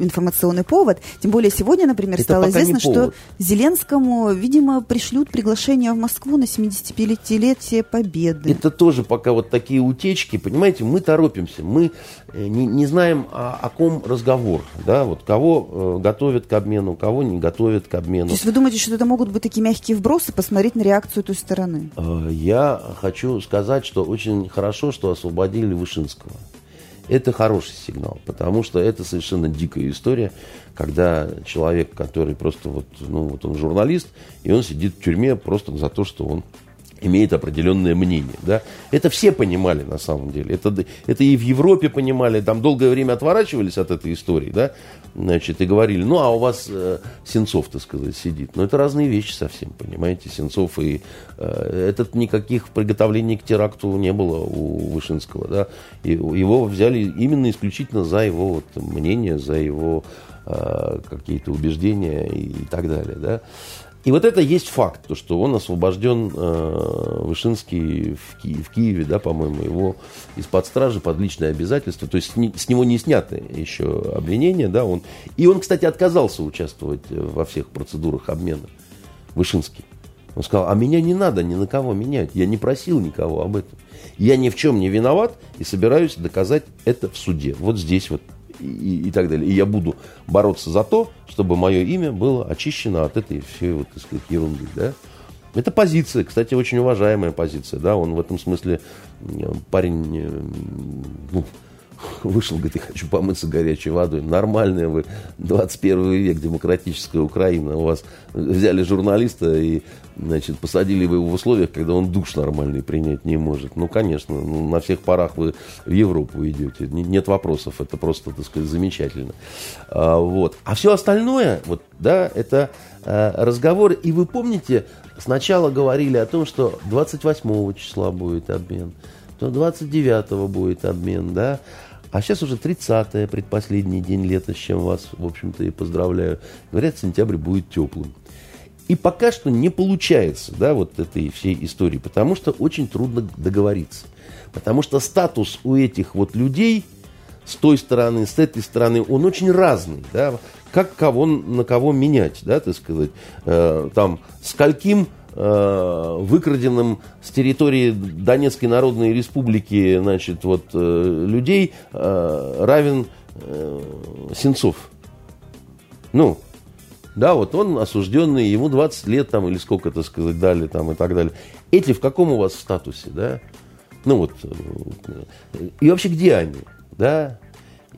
информационный повод. Тем более сегодня, например, Это стало известно, что Зеленскому, видимо, пришлют приглашение в Москву на 75-летие Победы. Это тоже пока вот такие утечки, понимаете, мы торопимся, мы э, не, не знаем, о, о ком разговор, да, вот кого э, готовят к обмену, кого не готовят к обмену. То есть вы думаете, что это могут быть такие мягкие вбросы, посмотреть на реакцию той стороны? Я хочу сказать, что очень хорошо, что освободили Вышинского это хороший сигнал, потому что это совершенно дикая история, когда человек, который просто вот, ну, вот он журналист, и он сидит в тюрьме просто за то, что он имеет определенное мнение. Да? Это все понимали на самом деле. Это, это и в Европе понимали. Там долгое время отворачивались от этой истории. Да? Значит, и говорили, ну, а у вас э, Сенцов, так сказать, сидит. Но это разные вещи совсем, понимаете. Сенцов и... Э, этот никаких приготовлений к теракту не было у Вышинского. Да? И его взяли именно исключительно за его вот, мнение, за его э, какие-то убеждения и, и так далее. Да? И вот это есть факт, то, что он освобожден э, Вышинский в, Ки- в Киеве, да, по-моему, его из-под стражи под личное обязательство, то есть с, с него не сняты еще обвинения, да, он, и он, кстати, отказался участвовать во всех процедурах обмена, Вышинский. Он сказал, а меня не надо ни на кого менять, я не просил никого об этом. Я ни в чем не виноват и собираюсь доказать это в суде, вот здесь вот и, и так далее. И я буду бороться за то, чтобы мое имя было очищено от этой всей вот, так сказать, ерунды. Да? Это позиция, кстати, очень уважаемая позиция. Да? Он в этом смысле парень э, ну, вышел, говорит, я хочу помыться горячей водой. Нормальная вы, 21 век, демократическая Украина. У вас взяли журналиста и, значит, посадили его в условиях, когда он душ нормальный принять не может. Ну, конечно, ну, на всех парах вы в Европу идете. Нет вопросов, это просто, так сказать, замечательно. А, вот. а все остальное, вот, да, это а, разговоры. И вы помните, сначала говорили о том, что 28 числа будет обмен, то 29 будет обмен, да, а сейчас уже 30-е, предпоследний день лета, с чем вас, в общем-то, и поздравляю. Говорят, сентябрь будет теплым. И пока что не получается, да, вот этой всей истории, потому что очень трудно договориться. Потому что статус у этих вот людей с той стороны, с этой стороны, он очень разный, да. Как кого на кого менять, да, так сказать. Э, там, скольким э, выкраденным с территории Донецкой Народной Республики, значит, вот, э, людей э, равен э, Сенцов. Ну, да, вот он осужденный, ему 20 лет там или сколько, так сказать, дали там и так далее. Эти в каком у вас статусе, да? Ну вот, и вообще где они, да?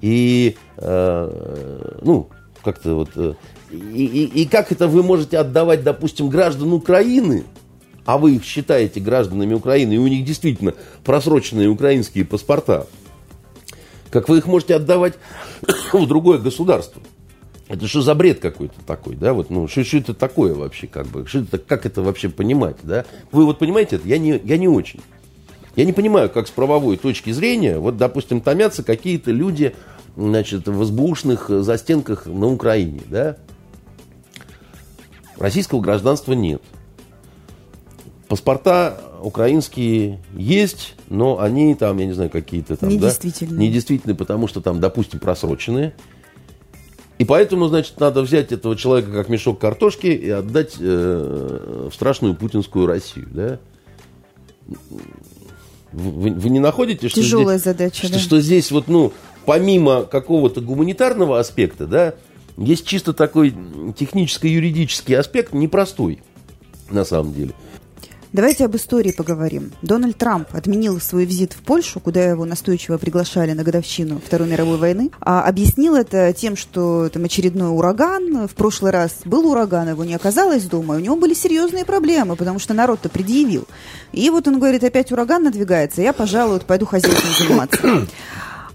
И, э, ну, как-то вот, и, и, и как это вы можете отдавать, допустим, граждан Украины, а вы их считаете гражданами Украины, и у них действительно просроченные украинские паспорта, как вы их можете отдавать в другое государство? Это что за бред какой-то такой, да? Вот, ну, что, что это такое вообще, как бы? Что это, как это вообще понимать, да? Вы вот понимаете это? Я не, я не очень. Я не понимаю, как с правовой точки зрения, вот, допустим, томятся какие-то люди, значит, в СБУшных застенках на Украине, да? Российского гражданства нет. Паспорта украинские есть, но они там, я не знаю, какие-то там, недействительные. да? Недействительные, потому что там, допустим, просроченные. И поэтому, значит, надо взять этого человека как мешок картошки и отдать э, в страшную путинскую Россию, да? Вы, вы не находите, что Тяжелая здесь, задача, что, да. что здесь вот, ну, помимо какого-то гуманитарного аспекта, да, есть чисто такой техническо-юридический аспект, непростой, на самом деле. Давайте об истории поговорим. Дональд Трамп отменил свой визит в Польшу, куда его настойчиво приглашали на годовщину Второй мировой войны. А объяснил это тем, что там очередной ураган. В прошлый раз был ураган, его не оказалось дома, у него были серьезные проблемы, потому что народ-то предъявил. И вот он говорит, опять ураган надвигается, я, пожалуй, пойду хозяйством заниматься.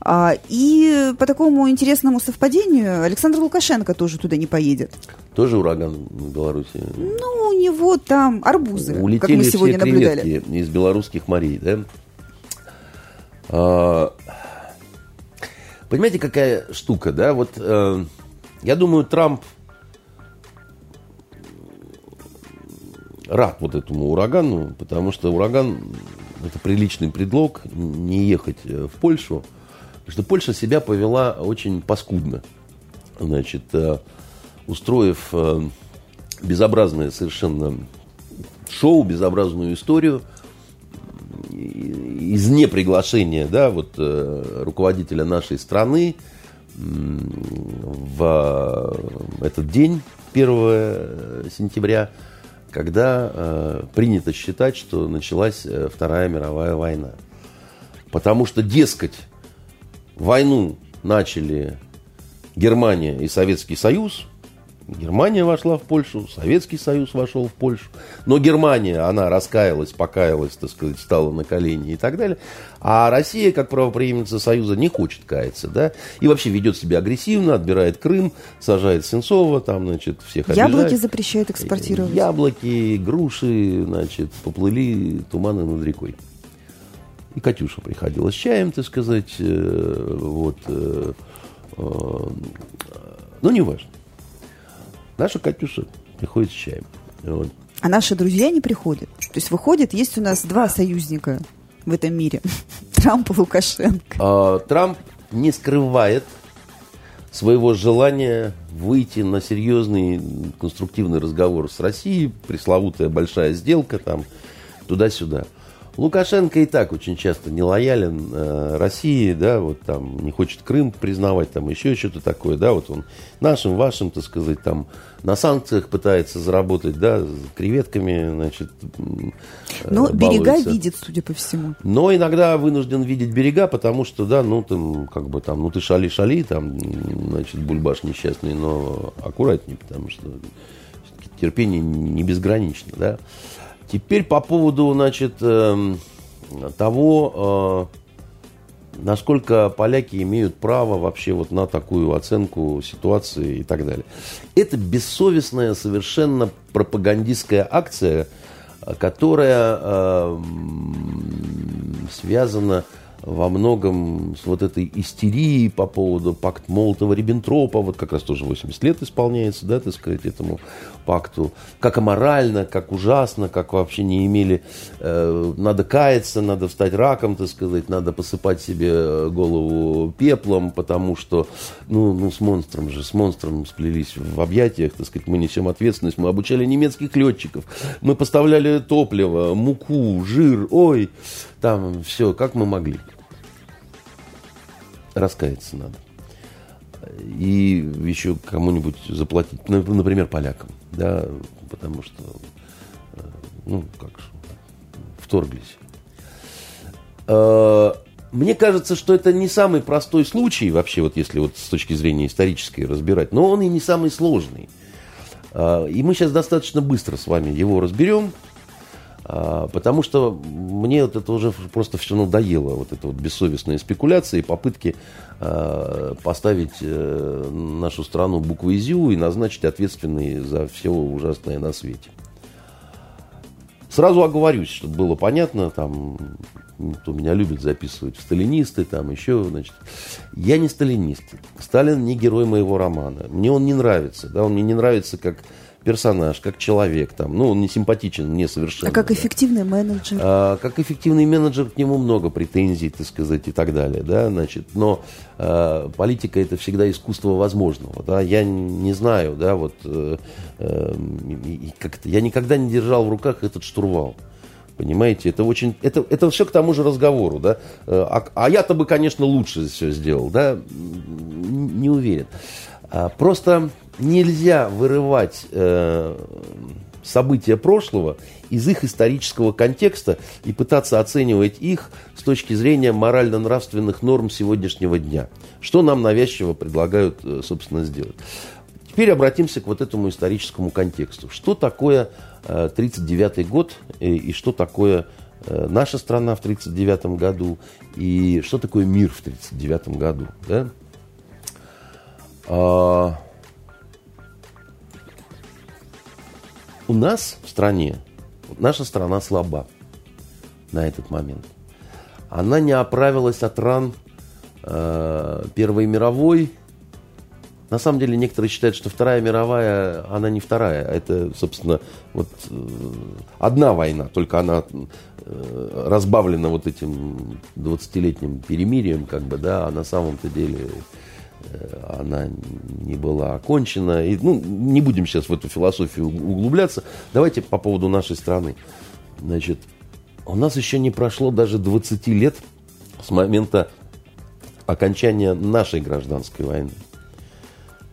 А, и по такому интересному совпадению Александр Лукашенко тоже туда не поедет. Тоже ураган в Беларуси? Ну, у него там арбузы, Улетели как мы сегодня все наблюдали. из белорусских морей, да? А, понимаете, какая штука, да? Вот э, я думаю, Трамп рад вот этому урагану, потому что ураган это приличный предлог не ехать в Польшу, что Польша себя повела очень паскудно. Значит, э, устроив э, безобразное совершенно шоу, безобразную историю из неприглашения, да, вот э, руководителя нашей страны в этот день, 1 сентября, когда принято считать, что началась Вторая мировая война. Потому что, дескать, войну начали Германия и Советский Союз. Германия вошла в Польшу, Советский Союз вошел в Польшу. Но Германия, она раскаялась, покаялась, так сказать, стала на колени и так далее. А Россия, как правоприемница Союза, не хочет каяться, да? И вообще ведет себя агрессивно, отбирает Крым, сажает Сенцова, там, значит, всех обижает. Яблоки запрещает экспортировать. Яблоки, груши, значит, поплыли туманы над рекой. И Катюша приходила с чаем, так сказать, э, вот, э, э, ну, не важно. Наша Катюша приходит с чаем. Вот. А наши друзья не приходят. То есть выходит, есть у нас два союзника в этом мире. Трамп и Лукашенко. А, Трамп не скрывает своего желания выйти на серьезный конструктивный разговор с Россией, пресловутая большая сделка там, туда-сюда. Лукашенко и так очень часто не лоялен э, России, да, вот там не хочет Крым признавать, там еще что-то такое, да, вот он нашим, вашим, так сказать, там на санкциях пытается заработать, да, креветками, значит, э, Но берега видит, судя по всему. Но иногда вынужден видеть берега, потому что, да, ну, там, как бы там, ну, ты шали-шали, там, значит, бульбаш несчастный, но аккуратнее, потому что терпение не безгранично, да. Теперь по поводу, значит, эм, того, э, насколько поляки имеют право вообще вот на такую оценку ситуации и так далее. Это бессовестная совершенно пропагандистская акция, которая эм, связана во многом с вот этой истерией по поводу пакт Молотова-Риббентропа, вот как раз тоже 80 лет исполняется, да, так сказать, этому пакту, как аморально, как ужасно, как вообще не имели, э, надо каяться, надо встать раком, так сказать, надо посыпать себе голову пеплом, потому что, ну, ну с монстром же, с монстром сплелись в объятиях, так сказать, мы несем ответственность, мы обучали немецких летчиков, мы поставляли топливо, муку, жир, ой, там все, как мы могли. Раскаяться надо. И еще кому-нибудь заплатить, например, полякам, да, потому что, э, ну, как же, вторглись. Э, мне кажется, что это не самый простой случай, вообще, вот если вот с точки зрения исторической разбирать, но он и не самый сложный. Э, и мы сейчас достаточно быстро с вами его разберем, потому что мне вот это уже просто все надоело, вот это вот бессовестные спекуляции, попытки а, поставить э, нашу страну буквой ЗЮ и назначить ответственные за все ужасное на свете. Сразу оговорюсь, чтобы было понятно, там, кто меня любит записывать сталинисты, там еще, значит, я не сталинист. Сталин не герой моего романа. Мне он не нравится, да, он мне не нравится как персонаж, как человек, там, ну, он не симпатичен мне совершенно. А как эффективный менеджер? А, как эффективный менеджер, к нему много претензий, так сказать, и так далее, да, значит, но а, политика это всегда искусство возможного, да, я не знаю, да, вот, э, э, как-то, я никогда не держал в руках этот штурвал. Понимаете, это очень, это, это все к тому же разговору, да. Э, а, а я-то бы, конечно, лучше все сделал, да. Не уверен. А, просто нельзя вырывать э, события прошлого из их исторического контекста и пытаться оценивать их с точки зрения морально-нравственных норм сегодняшнего дня. Что нам навязчиво предлагают, э, собственно, сделать. Теперь обратимся к вот этому историческому контексту. Что такое 1939 э, год и что такое наша страна в 1939 году и что такое мир в 1939 году. Да? А, у нас в стране, наша страна слаба на этот момент. Она не оправилась от ран э, Первой мировой. На самом деле некоторые считают, что Вторая мировая, она не вторая, это, собственно, вот э, одна война, только она э, разбавлена вот этим 20-летним перемирием, как бы, да, а на самом-то деле Э, она не была окончена. И, ну, не будем сейчас в эту философию углубляться. Давайте по поводу нашей страны. Значит, у нас еще не прошло даже 20 лет с момента окончания нашей гражданской войны.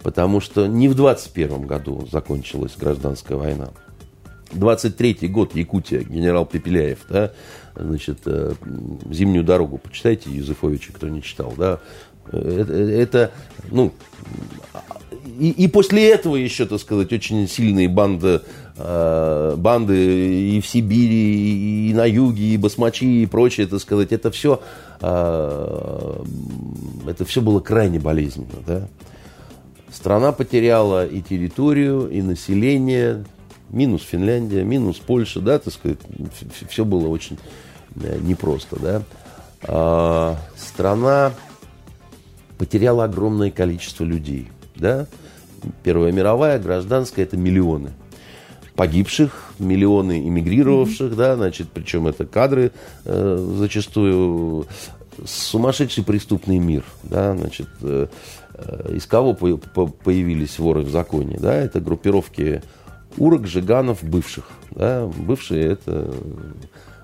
Потому что не в 21 году закончилась гражданская война. 23 год, Якутия, генерал Пепеляев, да, значит, э, «Зимнюю дорогу» почитайте, Юзефовича, кто не читал, да, это, это ну, и, и после этого еще, так сказать, очень сильные банды, э, банды и в Сибири, и на юге, и басмачи, и прочее, так сказать, это все, э, это все было крайне болезненно, да. Страна потеряла и территорию, и население, минус Финляндия, минус Польша, да, так сказать, все было очень э, непросто, да. А, страна потеряла огромное количество людей. Да? Первая мировая, гражданская, это миллионы погибших, миллионы эмигрировавших, mm-hmm. да, значит, причем это кадры э, зачастую сумасшедший преступный мир, да, значит, э, э из кого по, по, появились воры в законе, да, это группировки урок, жиганов, бывших, да, бывшие это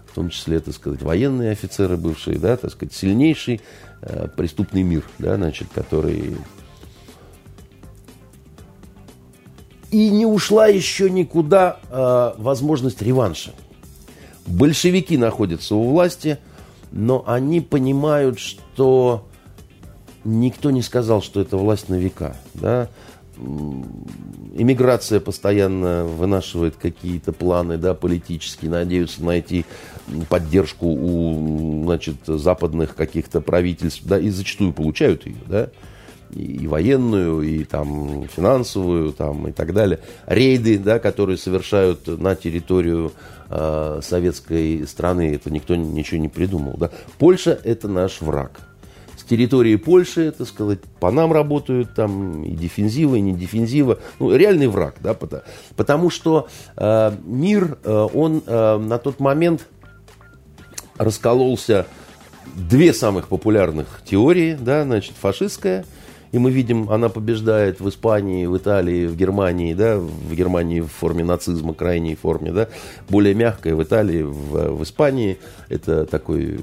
в том числе, так сказать, военные офицеры бывшие, да, так сказать, сильнейший Э, преступный мир, да, значит, который... И не ушла еще никуда э, возможность реванша. Большевики находятся у власти, но они понимают, что никто не сказал, что это власть на века. Да? Иммиграция постоянно вынашивает какие-то планы да, политические, надеются найти поддержку у значит, западных каких-то правительств, да, и зачастую получают ее, да, и военную, и там финансовую, там и так далее. Рейды, да, которые совершают на территорию э, советской страны, это никто ничего не придумал. Да. Польша это наш враг. Территории Польши, так сказать, по нам работают там и дефензива, и не дефензива. Ну, реальный враг, да, потому что э, мир, э, он э, на тот момент раскололся две самых популярных теории, да, значит, фашистская, и мы видим, она побеждает в Испании, в Италии, в Германии, да, в Германии в форме нацизма, крайней форме, да, более мягкая в Италии, в, в Испании, это такой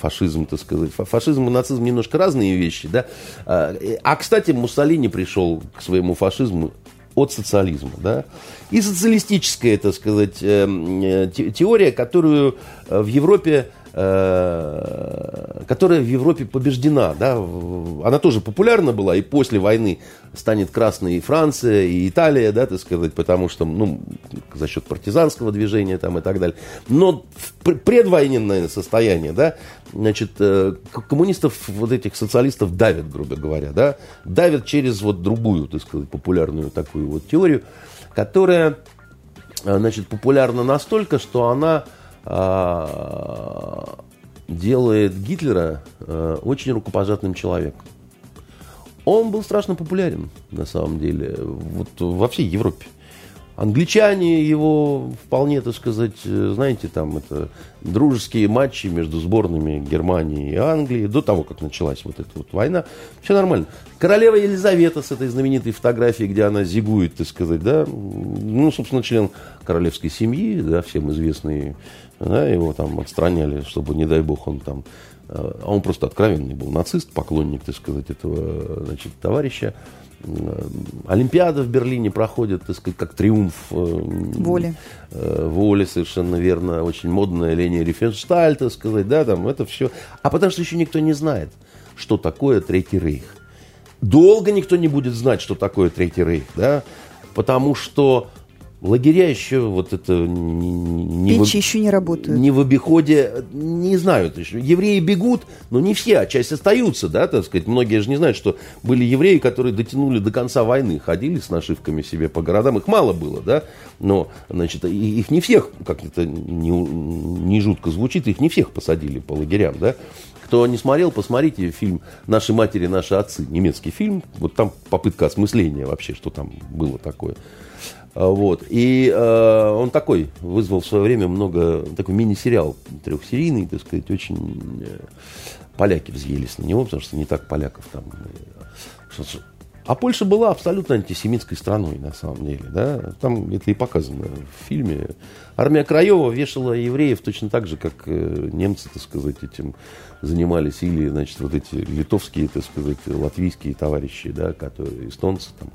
фашизм, так сказать. Фашизм и нацизм немножко разные вещи, да. А, а кстати, Муссолини пришел к своему фашизму от социализма. Да? И социалистическая, так сказать, эм, э, теория, которую в Европе Э, которая в Европе побеждена. Да? Она тоже популярна была, и после войны станет красной и Франция, и Италия, да, так сказать, потому что, ну, за счет партизанского движения там и так далее. Но предвоенное состояние, да, значит, э, коммунистов, вот этих социалистов давят, грубо говоря, да, давят через вот другую, так сказать, популярную такую вот теорию, которая, э, значит, популярна настолько, что она а, делает Гитлера а, очень рукопожатным человеком. Он был страшно популярен, на самом деле, вот во всей Европе. Англичане его вполне, так сказать, знаете, там это дружеские матчи между сборными Германии и Англии до того, как началась вот эта вот война. Все нормально. Королева Елизавета с этой знаменитой фотографией, где она зигует, так сказать, да, ну, собственно, член королевской семьи, да, всем известный да, его там отстраняли, чтобы, не дай бог, он там... Э, а он просто откровенный был нацист, поклонник, так сказать, этого значит, товарища. Э, Олимпиада в Берлине проходит, так сказать, как триумф э, воли. Воли, совершенно верно. Очень модная Ления Рифеншталь, так сказать, да, там это все. А потому что еще никто не знает, что такое Третий Рейх. Долго никто не будет знать, что такое Третий Рейх, да, потому что Лагеря еще вот это не, не Печи в, еще не работают. Не в обиходе, не знают еще. Евреи бегут, но не все, а часть остаются, да, так сказать. Многие же не знают, что были евреи, которые дотянули до конца войны, ходили с нашивками себе по городам. Их мало было, да, но, значит, их не всех, как это не, не жутко звучит, их не всех посадили по лагерям, да. Кто не смотрел, посмотрите фильм «Наши матери, наши отцы», немецкий фильм. Вот там попытка осмысления вообще, что там было такое. А, вот. И э, он такой, вызвал в свое время много, такой мини-сериал трехсерийный, так сказать, очень э, поляки взъелись на него, потому что не так поляков там. А Польша была абсолютно антисемитской страной, на самом деле. Да? Там это и показано в фильме. Армия Краева вешала евреев точно так же, как э, немцы, так сказать, этим занимались. Или, значит, вот эти литовские, так сказать, латвийские товарищи, да, которые эстонцы, там,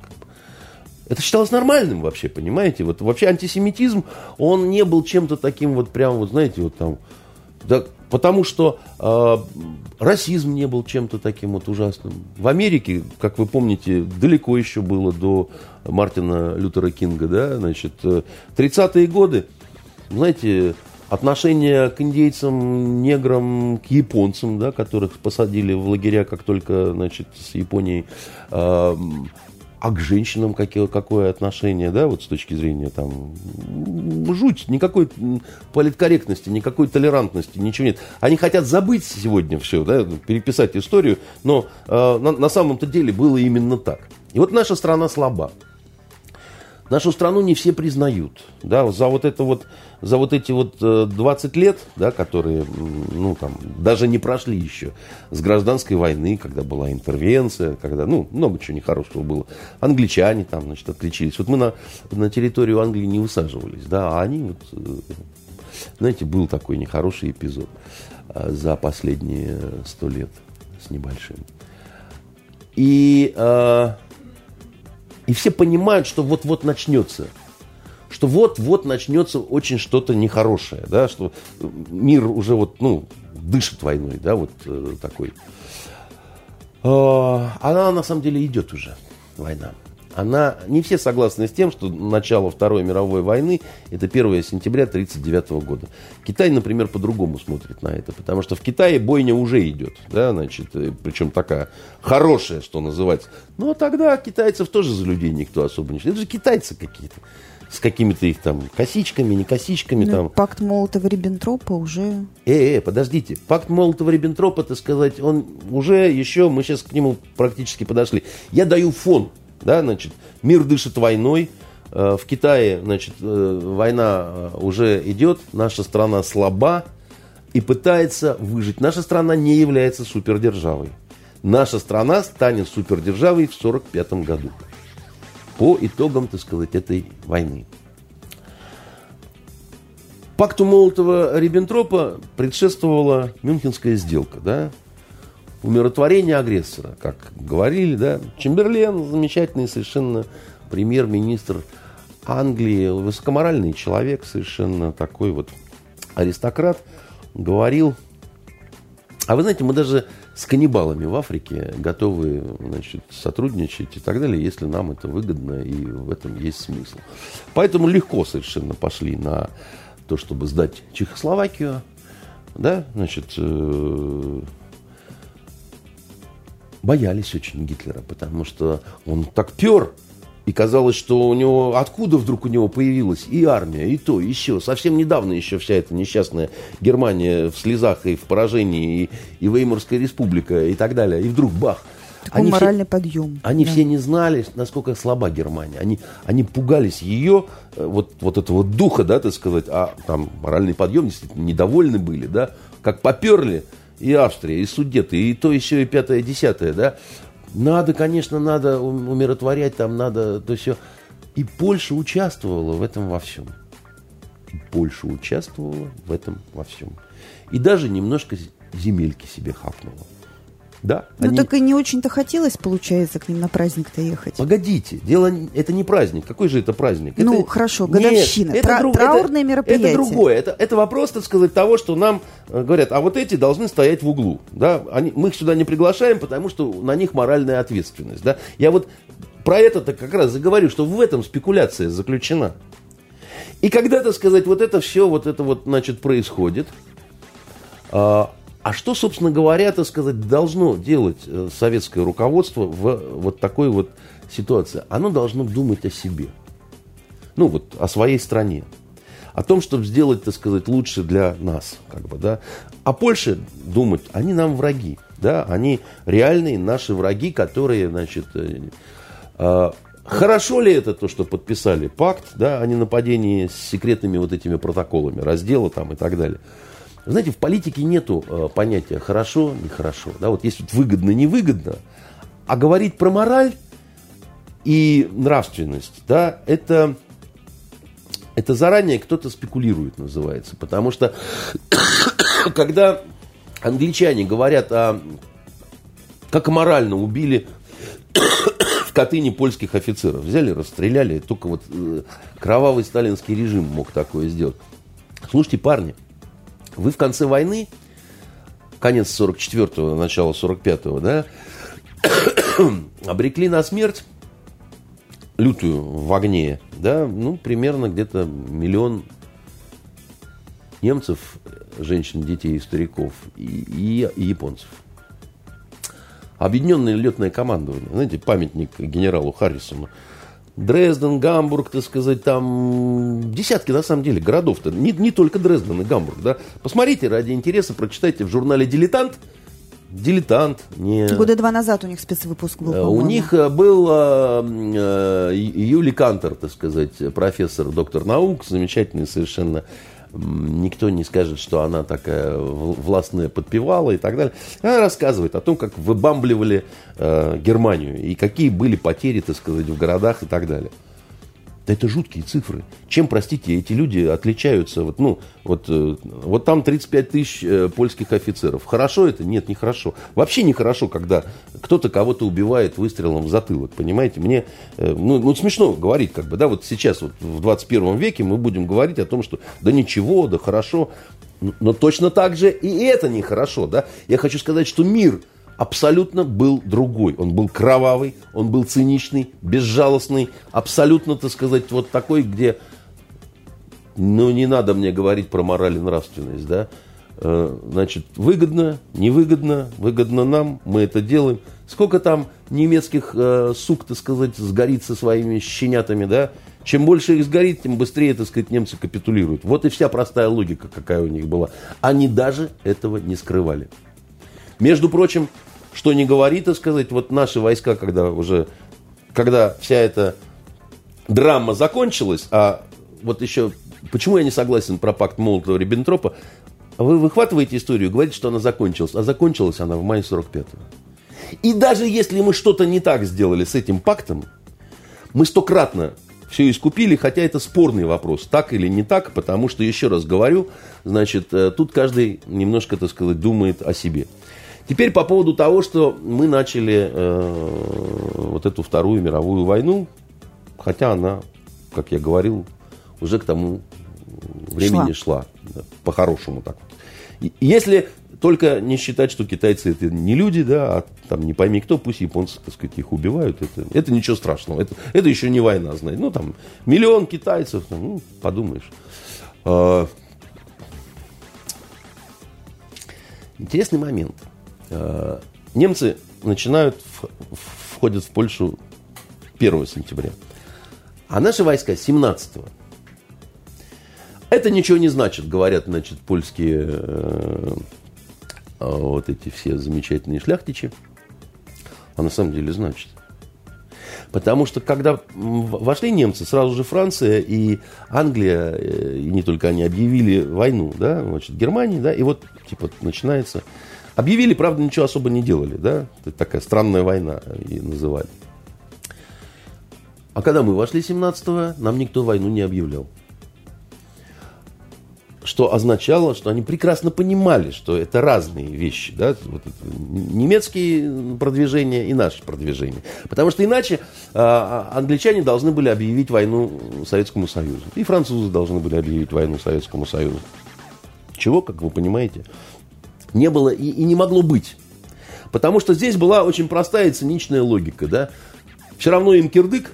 это считалось нормальным вообще, понимаете? Вот вообще антисемитизм, он не был чем-то таким вот прям, вот знаете, вот там, да, потому что э, расизм не был чем-то таким вот ужасным. В Америке, как вы помните, далеко еще было до Мартина Лютера Кинга, да, значит, 30-е годы, знаете, отношение к индейцам, неграм, к японцам, да, которых посадили в лагеря, как только, значит, с Японией э, а к женщинам какие, какое отношение, да, вот с точки зрения там, жуть, никакой политкорректности, никакой толерантности, ничего нет. Они хотят забыть сегодня все, да, переписать историю, но э, на, на самом-то деле было именно так. И вот наша страна слаба. Нашу страну не все признают. Да, за вот это вот, за вот эти вот 20 э, лет, да, которые, ну, там, даже не прошли еще с гражданской войны, когда была интервенция, когда, ну, много чего нехорошего было. Англичане там, значит, отличились. Вот мы на, на территорию Англии не высаживались, да, а они вот, э, знаете, был такой нехороший эпизод э, за последние сто лет с небольшим. И и все понимают, что вот-вот начнется. Что вот-вот начнется очень что-то нехорошее, да, что мир уже вот, ну, дышит войной, да, вот э, такой. Э, она на самом деле идет уже, война. Она... Не все согласны с тем, что начало Второй мировой войны – это 1 сентября 1939 года. Китай, например, по-другому смотрит на это, потому что в Китае бойня уже идет, да, значит, э, причем такая хорошая, что называется. Но тогда китайцев тоже за людей никто особо не считает. Это же китайцы какие-то с какими-то их там косичками, не косичками. Ну, там. Пакт Молотова-Риббентропа уже... Э, э, подождите. Пакт Молотова-Риббентропа, так сказать, он уже еще, мы сейчас к нему практически подошли. Я даю фон, да, значит, мир дышит войной, э, в Китае, значит, э, война э, уже идет, наша страна слаба и пытается выжить. Наша страна не является супердержавой. Наша страна станет супердержавой в 1945 году по итогам, так сказать, этой войны. Пакту Молотова-Риббентропа предшествовала Мюнхенская сделка, да, умиротворение агрессора, как говорили, да. Чемберлен, замечательный совершенно премьер-министр Англии, высокоморальный человек, совершенно такой вот аристократ, говорил, а вы знаете, мы даже с каннибалами в Африке готовы значит, сотрудничать и так далее, если нам это выгодно и в этом есть смысл. Поэтому легко совершенно пошли на то, чтобы сдать Чехословакию, да, значит, э, боялись очень Гитлера, потому что он так пер, и казалось, что у него, откуда вдруг у него появилась и армия, и то, и еще. Совсем недавно еще вся эта несчастная Германия в слезах и в поражении, и, и Веймарская республика, и так далее. И вдруг бах. Такой они моральный все, подъем. Они да. все не знали, насколько слаба Германия. Они, они пугались ее, э, вот, вот этого духа, да, так сказать, а там моральный подъем, действительно, недовольны были, да, как поперли и Австрия, и Судеты, и то еще, и пятое, и десятое, да. Надо, конечно, надо умиротворять, там надо то все. И Польша участвовала в этом во всем. Польша участвовала в этом во всем. И даже немножко земельки себе хапнула. Да. Ну они... так и не очень-то хотелось, получается, к ним на праздник-то ехать. Погодите, дело это не праздник. Какой же это праздник? Ну это... хорошо, годовщина, Нет, это Тра- друг... траурное это, мероприятие. Это другое. Это, это вопрос, так сказать, того, что нам э, говорят, а вот эти должны стоять в углу. Да? Они, мы их сюда не приглашаем, потому что на них моральная ответственность. Да? Я вот про это-то как раз заговорю, что в этом спекуляция заключена. И когда, так сказать, вот это все, вот это вот, значит, происходит, а, а что, собственно говоря, так сказать, должно делать э, советское руководство в вот такой вот ситуации? Оно должно думать о себе. Ну вот, о своей стране. О том, чтобы сделать, так сказать, лучше для нас. Как бы, да. А Польше думать, они нам враги. Да? Они реальные наши враги, которые, значит, э, э, Хорошо ли это то, что подписали пакт да, о ненападении с секретными вот этими протоколами, раздела там и так далее? Знаете, в политике нету э, понятия хорошо, нехорошо. Да, вот есть вот выгодно, невыгодно. А говорить про мораль и нравственность, да, это, это заранее кто-то спекулирует, называется. Потому что когда англичане говорят о как морально убили в Катыни польских офицеров. Взяли, расстреляли. Только вот э, кровавый сталинский режим мог такое сделать. Слушайте, парни, вы в конце войны, конец 44-го, начало 45-го, да, обрекли на смерть лютую в огне, да, ну, примерно где-то миллион немцев, женщин, детей и стариков, и, и, и японцев. Объединенное летное командование, знаете, памятник генералу Харрисону, Дрезден, Гамбург, так сказать, там десятки, на самом деле, городов-то. Не, не только Дрезден и Гамбург, да. Посмотрите, ради интереса, прочитайте в журнале «Дилетант». «Дилетант». Не... Года два назад у них спецвыпуск был, У них э, был э, э, Юли Кантер, так сказать, профессор, доктор наук, замечательный совершенно никто не скажет, что она такая властная подпевала и так далее. Она рассказывает о том, как выбамбливали э, Германию и какие были потери, так сказать, в городах и так далее. Да это жуткие цифры. Чем, простите, эти люди отличаются? Вот, ну, вот, э, вот там 35 тысяч э, польских офицеров. Хорошо это? Нет, не хорошо. Вообще не хорошо, когда кто-то кого-то убивает выстрелом в затылок. Понимаете? Мне э, ну, ну, смешно говорить, как бы, да, вот сейчас, вот в 21 веке мы будем говорить о том, что да ничего, да хорошо. Но точно так же и это нехорошо, да. Я хочу сказать, что мир абсолютно был другой. Он был кровавый, он был циничный, безжалостный, абсолютно, так сказать, вот такой, где, ну, не надо мне говорить про мораль и нравственность, да, Э, значит, выгодно, невыгодно, выгодно нам, мы это делаем. Сколько там немецких э, сук, так сказать, сгорит со своими щенятами, да? Чем больше их сгорит, тем быстрее, так сказать, немцы капитулируют. Вот и вся простая логика, какая у них была. Они даже этого не скрывали. Между прочим, что не говорит, так сказать, вот наши войска, когда уже, когда вся эта драма закончилась, а вот еще, почему я не согласен про пакт Молотова-Риббентропа, вы выхватываете историю, говорите, что она закончилась, а закончилась она в мае 45-го. И даже если мы что-то не так сделали с этим пактом, мы стократно все искупили, хотя это спорный вопрос, так или не так, потому что, еще раз говорю, значит, э, тут каждый немножко, так сказать, думает о себе. Теперь по поводу того, что мы начали э, вот эту Вторую мировую войну, хотя она, как я говорил, уже к тому времени шла, шла да, по-хорошему так вот. если только не считать, что китайцы это не люди, да, а там не пойми кто, пусть японцы, так сказать, их убивают, это, это ничего страшного, это, это еще не война, знаете, ну там миллион китайцев, там, ну, подумаешь. А, интересный момент. А, немцы начинают, входят в Польшу 1 сентября, а наши войска 17 -го. Это ничего не значит, говорят, значит, польские э, вот эти все замечательные шляхтичи. А на самом деле значит. Потому что когда вошли немцы, сразу же Франция и Англия, э, и не только они, объявили войну, да, значит, Германии, да, и вот, типа, начинается... Объявили, правда, ничего особо не делали, да, это такая странная война, и называли. А когда мы вошли 17-го, нам никто войну не объявлял что означало, что они прекрасно понимали, что это разные вещи, да, вот немецкие продвижения и наши продвижения. Потому что иначе а, англичане должны были объявить войну Советскому Союзу. И французы должны были объявить войну Советскому Союзу. Чего, как вы понимаете, не было и, и не могло быть. Потому что здесь была очень простая и циничная логика, да. Все равно им кирдык,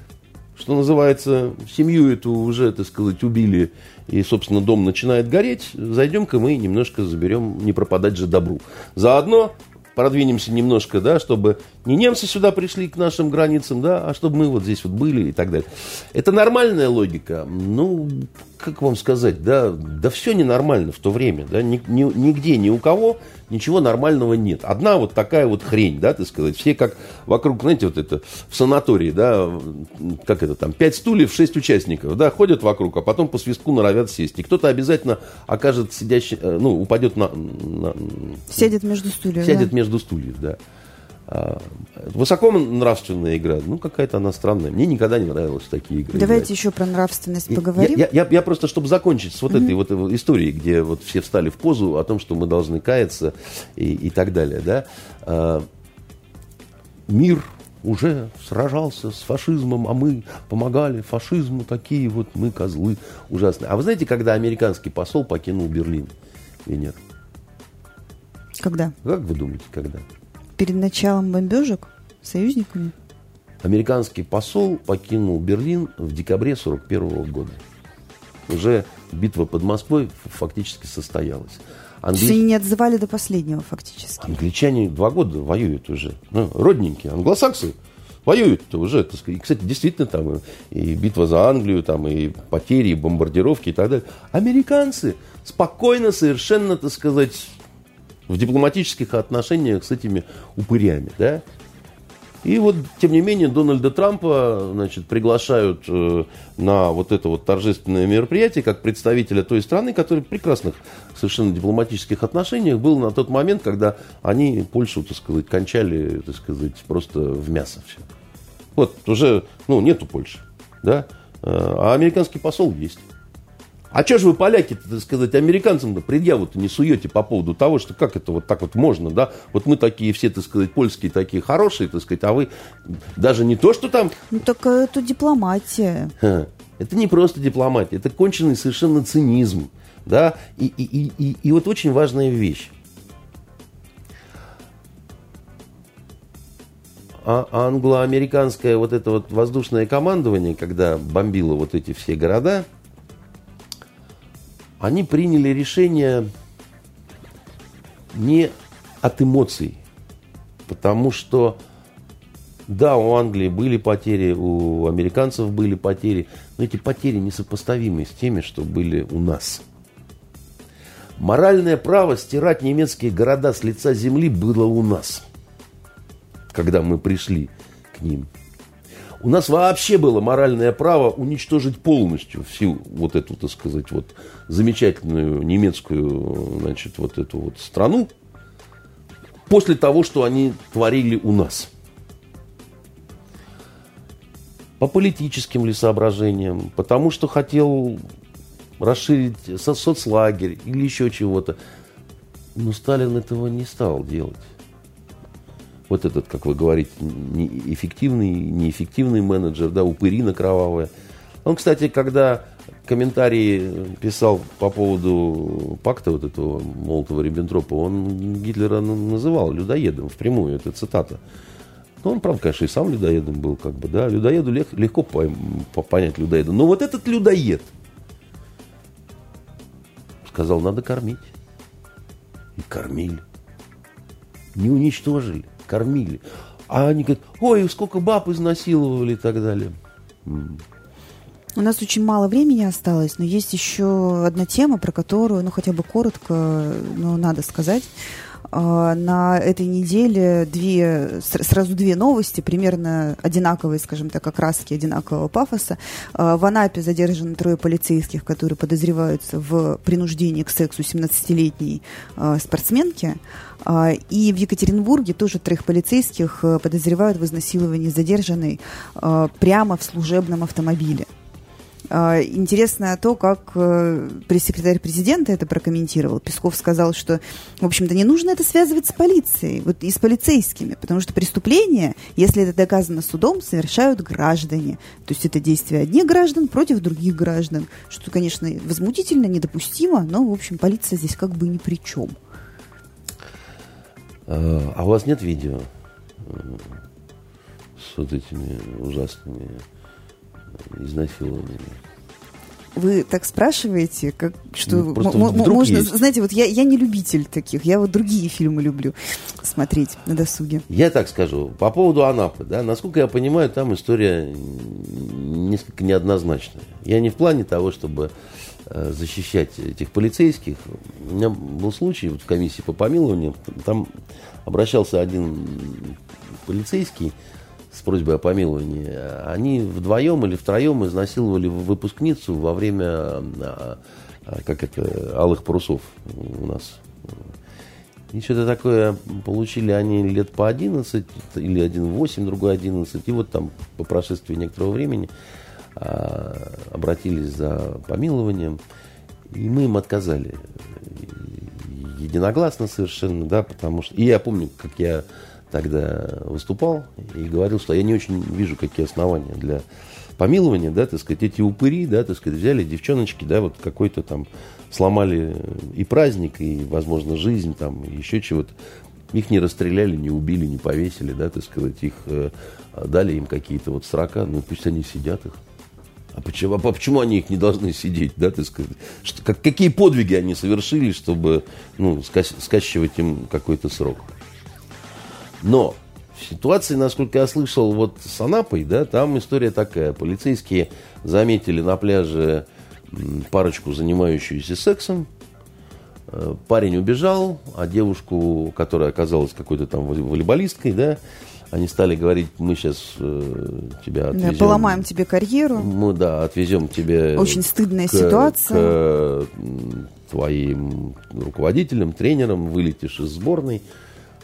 что называется, семью эту уже, так сказать, убили, и, собственно, дом начинает гореть, зайдем-ка мы немножко заберем, не пропадать же добру. Заодно продвинемся немножко, да, чтобы не немцы сюда пришли к нашим границам, да, а чтобы мы вот здесь вот были и так далее. Это нормальная логика. Ну, как вам сказать, да, да все ненормально в то время, да, ни, ни, нигде, ни у кого ничего нормального нет. Одна вот такая вот хрень, да, так сказать, все как вокруг, знаете, вот это в санатории, да, как это там, пять стульев, шесть участников, да, ходят вокруг, а потом по свистку норовят сесть. И кто-то обязательно окажет сидящий, э, ну, упадет на... на сядет между стульев, Сядет да? между стульев, да. А, высоко нравственная игра, ну какая-то она странная. Мне никогда не нравились такие игры. Давайте играть. еще про нравственность поговорим. Я, я, я просто, чтобы закончить с вот mm-hmm. этой вот историей, где вот все встали в позу о том, что мы должны каяться и, и так далее, да. А, мир уже сражался с фашизмом, а мы помогали фашизму, такие вот мы козлы ужасные. А вы знаете, когда американский посол покинул Берлин, Венер? Когда? Как вы думаете, когда? Перед началом бомбежек союзниками? Американский посол покинул Берлин в декабре 1941 года. Уже битва под Москвой фактически состоялась. Англи... То есть они не отзывали до последнего фактически? Англичане два года воюют уже. Ну, родненькие. Англосаксы воюют уже. Так сказать. И, кстати, действительно там и, и битва за Англию, там и потери, и бомбардировки и так далее. Американцы спокойно совершенно, так сказать, в дипломатических отношениях с этими упырями, да. И вот, тем не менее, Дональда Трампа значит, приглашают э, на вот это вот торжественное мероприятие как представителя той страны, который в прекрасных совершенно дипломатических отношениях был на тот момент, когда они Польшу, так сказать, кончали, так сказать, просто в мясо все. Вот уже, ну, нету Польши, да, э, а американский посол есть. А что же вы, поляки, так сказать, американцам-то предъяву-то не суете по поводу того, что как это вот так вот можно, да? Вот мы такие все, так сказать, польские такие хорошие, так сказать, а вы даже не то, что там... Ну, так это дипломатия. Это не просто дипломатия, это конченый совершенно цинизм, да? И, и, и, и, вот очень важная вещь. а англо-американское вот это вот воздушное командование, когда бомбило вот эти все города, они приняли решение не от эмоций, потому что да, у Англии были потери, у американцев были потери, но эти потери несопоставимы с теми, что были у нас. Моральное право стирать немецкие города с лица земли было у нас, когда мы пришли к ним. У нас вообще было моральное право уничтожить полностью всю вот эту, так сказать, вот замечательную немецкую, значит, вот эту вот страну после того, что они творили у нас – по политическим ли соображениям, потому что хотел расширить со соцлагерь или еще чего-то. Но Сталин этого не стал делать. Вот этот, как вы говорите, эффективный, неэффективный менеджер, да, упырина кровавая. Он, кстати, когда комментарии писал по поводу пакта вот этого Молотова-Риббентропа, он Гитлера называл людоедом впрямую, это цитата. Ну, он, правда, конечно, и сам людоедом был, как бы, да. Людоеду лег, легко по, по, понять людоеда. Но вот этот людоед сказал, надо кормить. И кормили. Не уничтожили, кормили. А они говорят, ой, сколько баб изнасиловали и так далее. У нас очень мало времени осталось, но есть еще одна тема, про которую, ну, хотя бы коротко, но надо сказать. А, на этой неделе две, сразу две новости, примерно одинаковые, скажем так, окраски, одинакового пафоса. А, в Анапе задержаны трое полицейских, которые подозреваются в принуждении к сексу 17-летней а, спортсменки. И в Екатеринбурге тоже трех полицейских подозревают в изнасиловании задержанной прямо в служебном автомобиле. А, интересно то, как э, пресс-секретарь президента это прокомментировал. Песков сказал, что, в общем-то, не нужно это связывать с полицией, вот и с полицейскими, потому что преступления, если это доказано судом, совершают граждане. То есть это действие одних граждан против других граждан, что, конечно, возмутительно, недопустимо, но, в общем, полиция здесь как бы ни при чем. А, а у вас нет видео с вот этими ужасными изнасилованиями. Вы так спрашиваете, как что ну, можно, есть. знаете, вот я, я не любитель таких, я вот другие фильмы люблю смотреть на досуге. Я так скажу, по поводу Анапы, да, насколько я понимаю, там история несколько неоднозначная. Я не в плане того, чтобы э, защищать этих полицейских. У меня был случай вот в комиссии по помилованию, там обращался один полицейский, с просьбой о помиловании, они вдвоем или втроем изнасиловали выпускницу во время, а, а, как это, алых парусов у нас. И что-то такое получили они лет по 11, или один 8, другой 11. И вот там по прошествии некоторого времени обратились за помилованием, и мы им отказали. Единогласно совершенно, да, потому что... И я помню, как я тогда выступал и говорил, что я не очень вижу, какие основания для помилования, да, так сказать, эти упыри, да, так сказать, взяли девчоночки, да, вот какой-то там сломали и праздник, и, возможно, жизнь там, еще чего-то. Их не расстреляли, не убили, не повесили, да, так сказать, их э, дали им какие-то вот срока, ну пусть они сидят их. А почему, а почему они их не должны сидеть, да, так сказать? Что, как, какие подвиги они совершили, чтобы, ну, скачивать им какой-то срок? Но в ситуации, насколько я слышал, вот с Анапой, да, там история такая. Полицейские заметили на пляже парочку, занимающуюся сексом. Э, парень убежал, а девушку, которая оказалась какой-то там волейболисткой, да, они стали говорить, мы сейчас э, тебя отвезем. Да, поломаем тебе карьеру. Мы, да, отвезем тебе... Очень стыдная к, ситуация. К твоим руководителям, тренерам, вылетишь из сборной.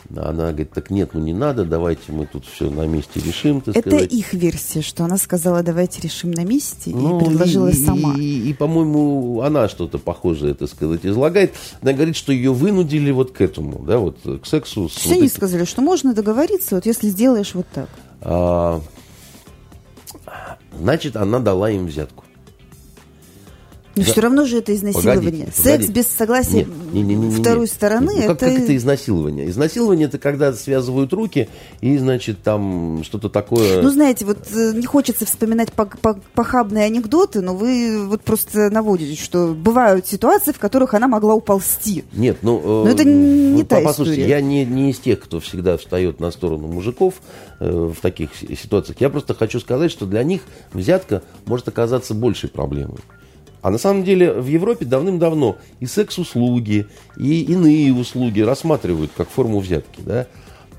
Она говорит, так нет, ну не надо, давайте мы тут все на месте решим. Это сказать. их версия, что она сказала, давайте решим на месте, ну, и предложила и, сама. И, и, и по-моему, она что-то похожее, это сказать, излагает. Она говорит, что ее вынудили вот к этому, да, вот к сексу. Все вот они этим. сказали, что можно договориться, вот если сделаешь вот так. А, значит, она дала им взятку. Но да. все равно же это изнасилование. Погодите, Секс погодите. без согласия не, не, не, не, второй стороны. Ну, это... Как, как это изнасилование? Изнасилование это когда связывают руки и, значит, там что-то такое. Ну, знаете, вот э, не хочется вспоминать похабные анекдоты, но вы вот просто наводите, что бывают ситуации, в которых она могла уползти. Нет, ну. Э, но это не ну, та послушайте, история. я не, не из тех, кто всегда встает на сторону мужиков э, в таких ситуациях. Я просто хочу сказать, что для них взятка может оказаться большей проблемой. А на самом деле в Европе давным-давно и секс-услуги, и иные услуги рассматривают как форму взятки. Да?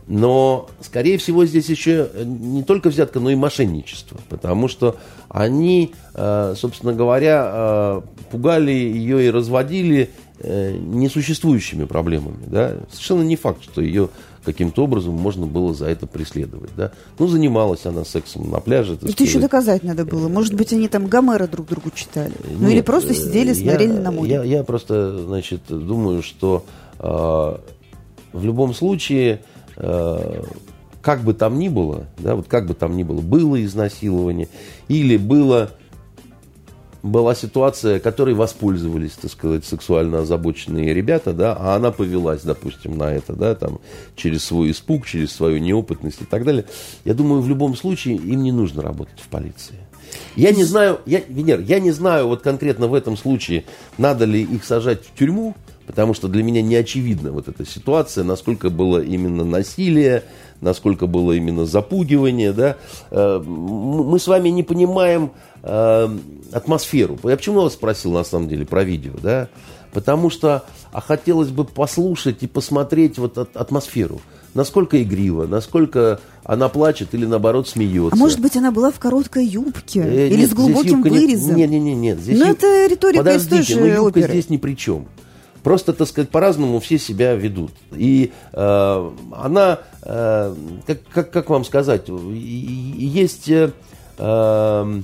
Но, скорее всего, здесь еще не только взятка, но и мошенничество. Потому что они, э, собственно говоря, э, пугали ее и разводили э, несуществующими проблемами. Да? Совершенно не факт, что ее каким-то образом можно было за это преследовать. Да? Ну, занималась она сексом на пляже. Это сказать. еще доказать надо было. Может быть, они там Гомера друг другу читали. Нет, ну, или просто сидели, смотрели я, на море. Я, я просто, значит, думаю, что э, в любом случае, э, как бы там ни было, да, вот как бы там ни было, было изнасилование или было была ситуация, которой воспользовались, так сказать, сексуально озабоченные ребята, да, а она повелась, допустим, на это, да, там, через свой испуг, через свою неопытность и так далее. Я думаю, в любом случае им не нужно работать в полиции. Я не знаю, я, Венер, я не знаю вот конкретно в этом случае, надо ли их сажать в тюрьму, потому что для меня не очевидна вот эта ситуация, насколько было именно насилие, насколько было именно запугивание, да. Э, мы с вами не понимаем э, атмосферу. Я почему вас спросил, на самом деле, про видео, да? Потому что а хотелось бы послушать и посмотреть вот атмосферу. Насколько игриво, насколько она плачет или наоборот смеется. А может быть, она была в короткой юбке э, или нет, с глубоким вырезом? Нет, нет, нет, нет. Здесь ну, ю... это риторика Подождите, из той же но юбка оперы. здесь ни при чем. Просто, так сказать, по-разному все себя ведут. И э, она, э, как, как, как вам сказать, есть э, э,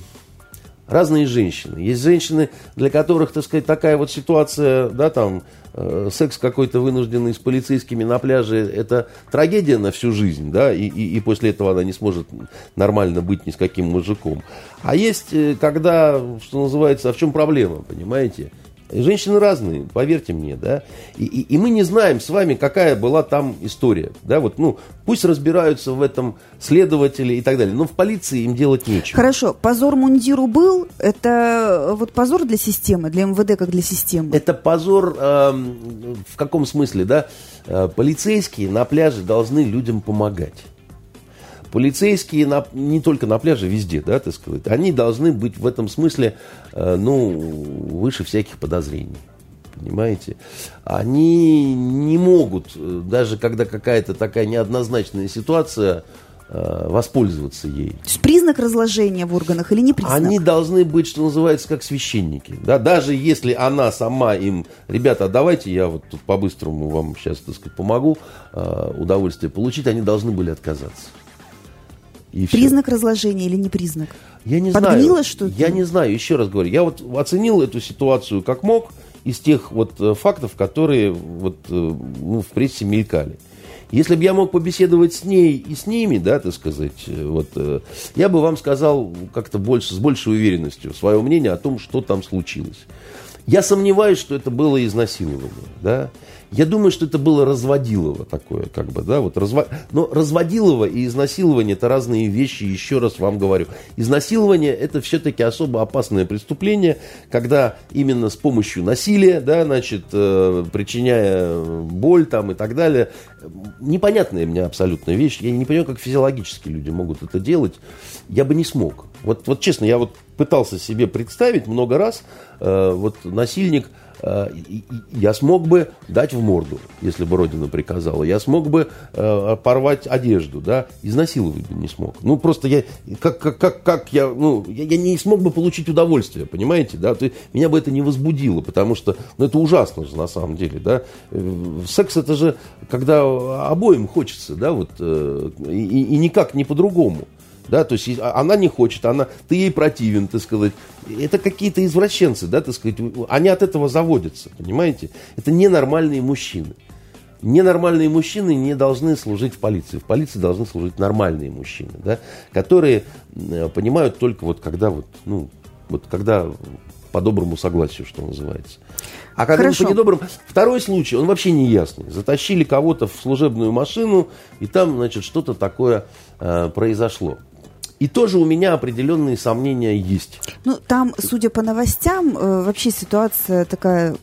разные женщины. Есть женщины, для которых, так сказать, такая вот ситуация, да, там, э, секс какой-то вынужденный с полицейскими на пляже, это трагедия на всю жизнь, да, и, и, и после этого она не сможет нормально быть ни с каким мужиком. А есть, э, когда, что называется, а в чем проблема, понимаете? Женщины разные, поверьте мне, да. И, и, и мы не знаем с вами, какая была там история, да. Вот, ну, пусть разбираются в этом следователи и так далее. Но в полиции им делать нечего. Хорошо, позор мундиру был. Это э, вот позор для системы, для МВД как для системы. Это позор э, в каком смысле, да? Э, полицейские на пляже должны людям помогать полицейские на, не только на пляже, везде, да, так сказать, они должны быть в этом смысле, э, ну, выше всяких подозрений. Понимаете? Они не могут, э, даже когда какая-то такая неоднозначная ситуация, э, воспользоваться ей. То есть признак разложения в органах или не признак? Они должны быть, что называется, как священники. Да? Даже если она сама им, ребята, давайте я вот тут по-быстрому вам сейчас, так сказать, помогу удовольствие получить, они должны были отказаться. И признак все. разложения или не признак? Я не Подгнило знаю. что-то? Я не знаю, еще раз говорю. Я вот оценил эту ситуацию как мог из тех вот э, фактов, которые вот, э, ну, в прессе мелькали. Если бы я мог побеседовать с ней и с ними, да, так сказать, э, вот, я бы вам сказал как-то больше, с большей уверенностью свое мнение о том, что там случилось. Я сомневаюсь, что это было изнасилование, да. Я думаю, что это было разводилово такое, как бы, да, вот разво... Но разводилово и изнасилование – это разные вещи, еще раз вам говорю. Изнасилование – это все-таки особо опасное преступление, когда именно с помощью насилия, да, значит, э, причиняя боль там и так далее. Непонятная мне абсолютная вещь. Я не понимаю, как физиологически люди могут это делать. Я бы не смог. Вот, вот честно, я вот пытался себе представить много раз, э, вот насильник – Э, я смог бы дать в морду, если бы Родина приказала. Я смог бы э, порвать одежду, да, изнасиловать бы не смог. Ну, просто я, как, как, как, как я, ну, я, я не смог бы получить удовольствие, понимаете, да, То меня бы это не возбудило, потому что, ну, это ужасно же на самом деле, да. Э, секс это же, когда обоим хочется, да, вот, и, и никак не по-другому. Да, то есть а, она не хочет, она, ты ей противен, так сказать. Это какие-то извращенцы, да, так сказать. Они от этого заводятся, понимаете? Это ненормальные мужчины. Ненормальные мужчины не должны служить в полиции. В полиции должны служить нормальные мужчины, да, которые понимают только вот когда вот, ну, вот когда по доброму согласию, что называется. А когда Хорошо. по недоброму... Второй случай, он вообще не ясный. Затащили кого-то в служебную машину, и там, значит, что-то такое э, произошло. И тоже у меня определенные сомнения есть. Ну, там, судя по новостям, э, вообще ситуация такая,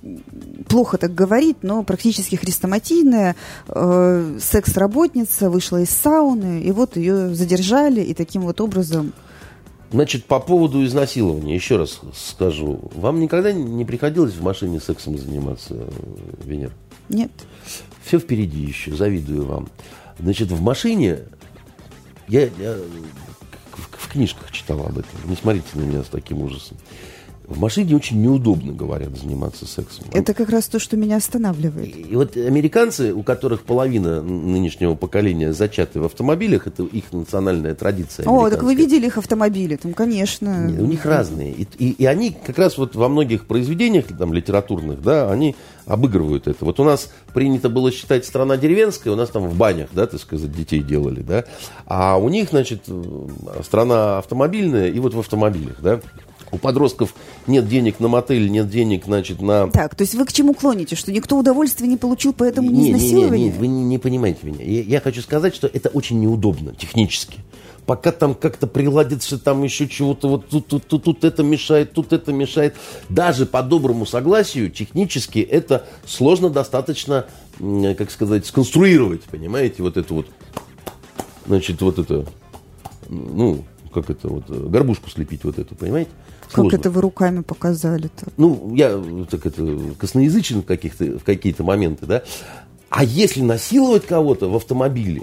плохо так говорить, но практически хрестоматийная. Э, секс-работница вышла из сауны, и вот ее задержали, и таким вот образом... Значит, по поводу изнасилования, еще раз скажу. Вам никогда не приходилось в машине сексом заниматься, Венера? Нет. Все впереди еще, завидую вам. Значит, в машине, я, я в, книжках читал об этом, не смотрите на меня с таким ужасом. В машине очень неудобно, говорят, заниматься сексом. Это как раз то, что меня останавливает. И вот американцы, у которых половина нынешнего поколения зачаты в автомобилях, это их национальная традиция. О, так вы видели их автомобили? Там, конечно. Нет, у них разные. И, и- и они как раз вот во многих произведениях там, литературных, да, они обыгрывают это. Вот у нас принято было считать страна деревенская, у нас там в банях, да, так сказать, детей делали, да. А у них, значит, э, страна автомобильная и вот в автомобилях, да. У подростков нет денег на мотель, нет денег, значит, на... Так, то есть вы к чему клоните? Что никто удовольствия не получил, поэтому не, Не, не, не, изнасилование? не, вы не, не понимаете меня. Я, я хочу сказать, что это очень неудобно технически. Пока там как-то приладится, там еще чего-то, вот тут, тут, тут, тут это мешает, тут это мешает. Даже по доброму согласию технически это сложно достаточно, как сказать, сконструировать, понимаете, вот это вот, значит, вот это, ну, как это, вот, э, горбушку слепить вот эту, понимаете? Как Сложно. это вы руками показали-то? Ну, я э, так это косноязычен в, каких-то, в какие-то моменты, да. А если насиловать кого-то в автомобиле,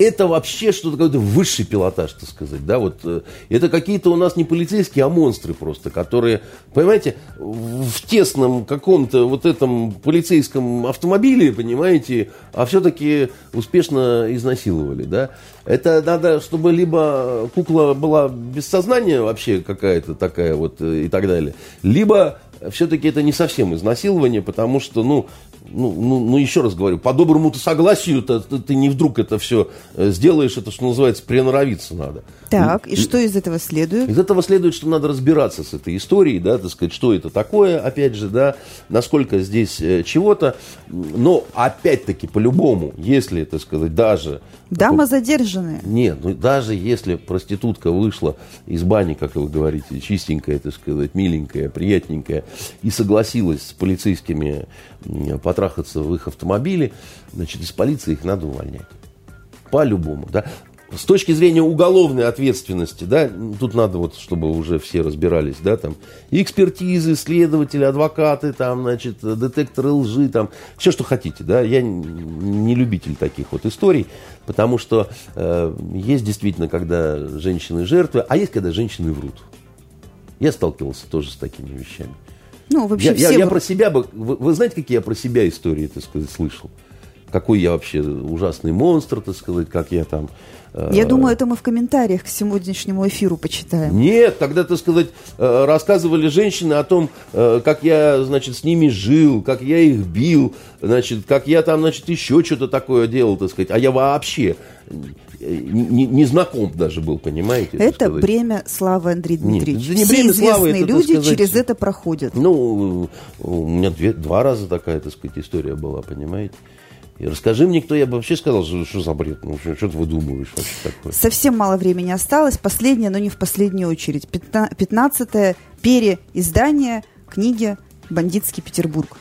это вообще что-то какой-то высший пилотаж, так сказать, да, вот э, это какие-то у нас не полицейские, а монстры просто, которые, понимаете, в тесном каком-то вот этом полицейском автомобиле, понимаете, а все-таки успешно изнасиловали, да. Это надо, чтобы либо кукла была без сознания вообще какая-то такая вот э, и так далее, либо все-таки это не совсем изнасилование, потому что, ну, ну, ну, ну еще раз говорю, по доброму согласию ты, ты не вдруг это все сделаешь, это, что называется, приноровиться надо. Так, и что из этого следует? Из этого следует, что надо разбираться с этой историей, да, так сказать, что это такое, опять же, да, насколько здесь э, чего-то. Но, опять-таки, по-любому, если, так сказать, даже... Дама задержанная. Нет, ну даже если проститутка вышла из бани, как вы говорите, чистенькая, так сказать, миленькая, приятненькая, и согласилась с полицейскими потрахаться в их автомобиле, значит, из полиции их надо увольнять. По-любому, да. С точки зрения уголовной ответственности, да, тут надо вот, чтобы уже все разбирались, да, там, экспертизы, следователи, адвокаты, там, значит, детекторы лжи, там, все, что хотите, да, я не любитель таких вот историй, потому что э, есть действительно, когда женщины жертвы, а есть, когда женщины врут. Я сталкивался тоже с такими вещами. Ну, вообще Я, я- все... я вы- про себя бы... Вы, вы знаете, какие я про себя истории, так сказать, слышал? Какой я вообще ужасный монстр, так сказать, как я там... э, Я думаю, это мы в комментариях к сегодняшнему эфиру почитаем. Нет, тогда, так сказать, э, рассказывали женщины о том, э, как я, значит, с ними жил, как я их бил, значит, как я там, значит, еще что-то такое делал, так сказать. А я вообще не, не знаком даже был, понимаете? Это сказать. бремя славы, Андрей Нет, Дмитриевич. это не Все бремя славы, известные это, люди сказать, через это проходят. Ну, у меня две- два раза такая, так сказать, история была, понимаете? И расскажи мне, кто я бы вообще сказал, что, что за бред, ну, что, что ты выдумываешь вообще такое? Совсем мало времени осталось. Последнее, но не в последнюю очередь. Пятна- Пятнадцатое переиздание книги «Бандитский Петербург».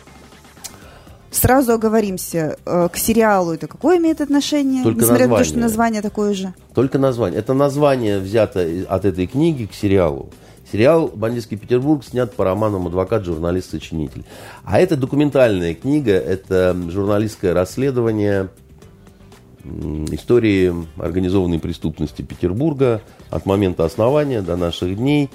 Сразу оговоримся, э, к сериалу это какое имеет отношение? Только Несмотря на то, название. что название такое же. Только название. Это название взято от этой книги к сериалу. Сериал «Бандитский Петербург» снят по романам «Адвокат, журналист, сочинитель». А это документальная книга, это журналистское расследование истории организованной преступности Петербурга от момента основания до наших дней.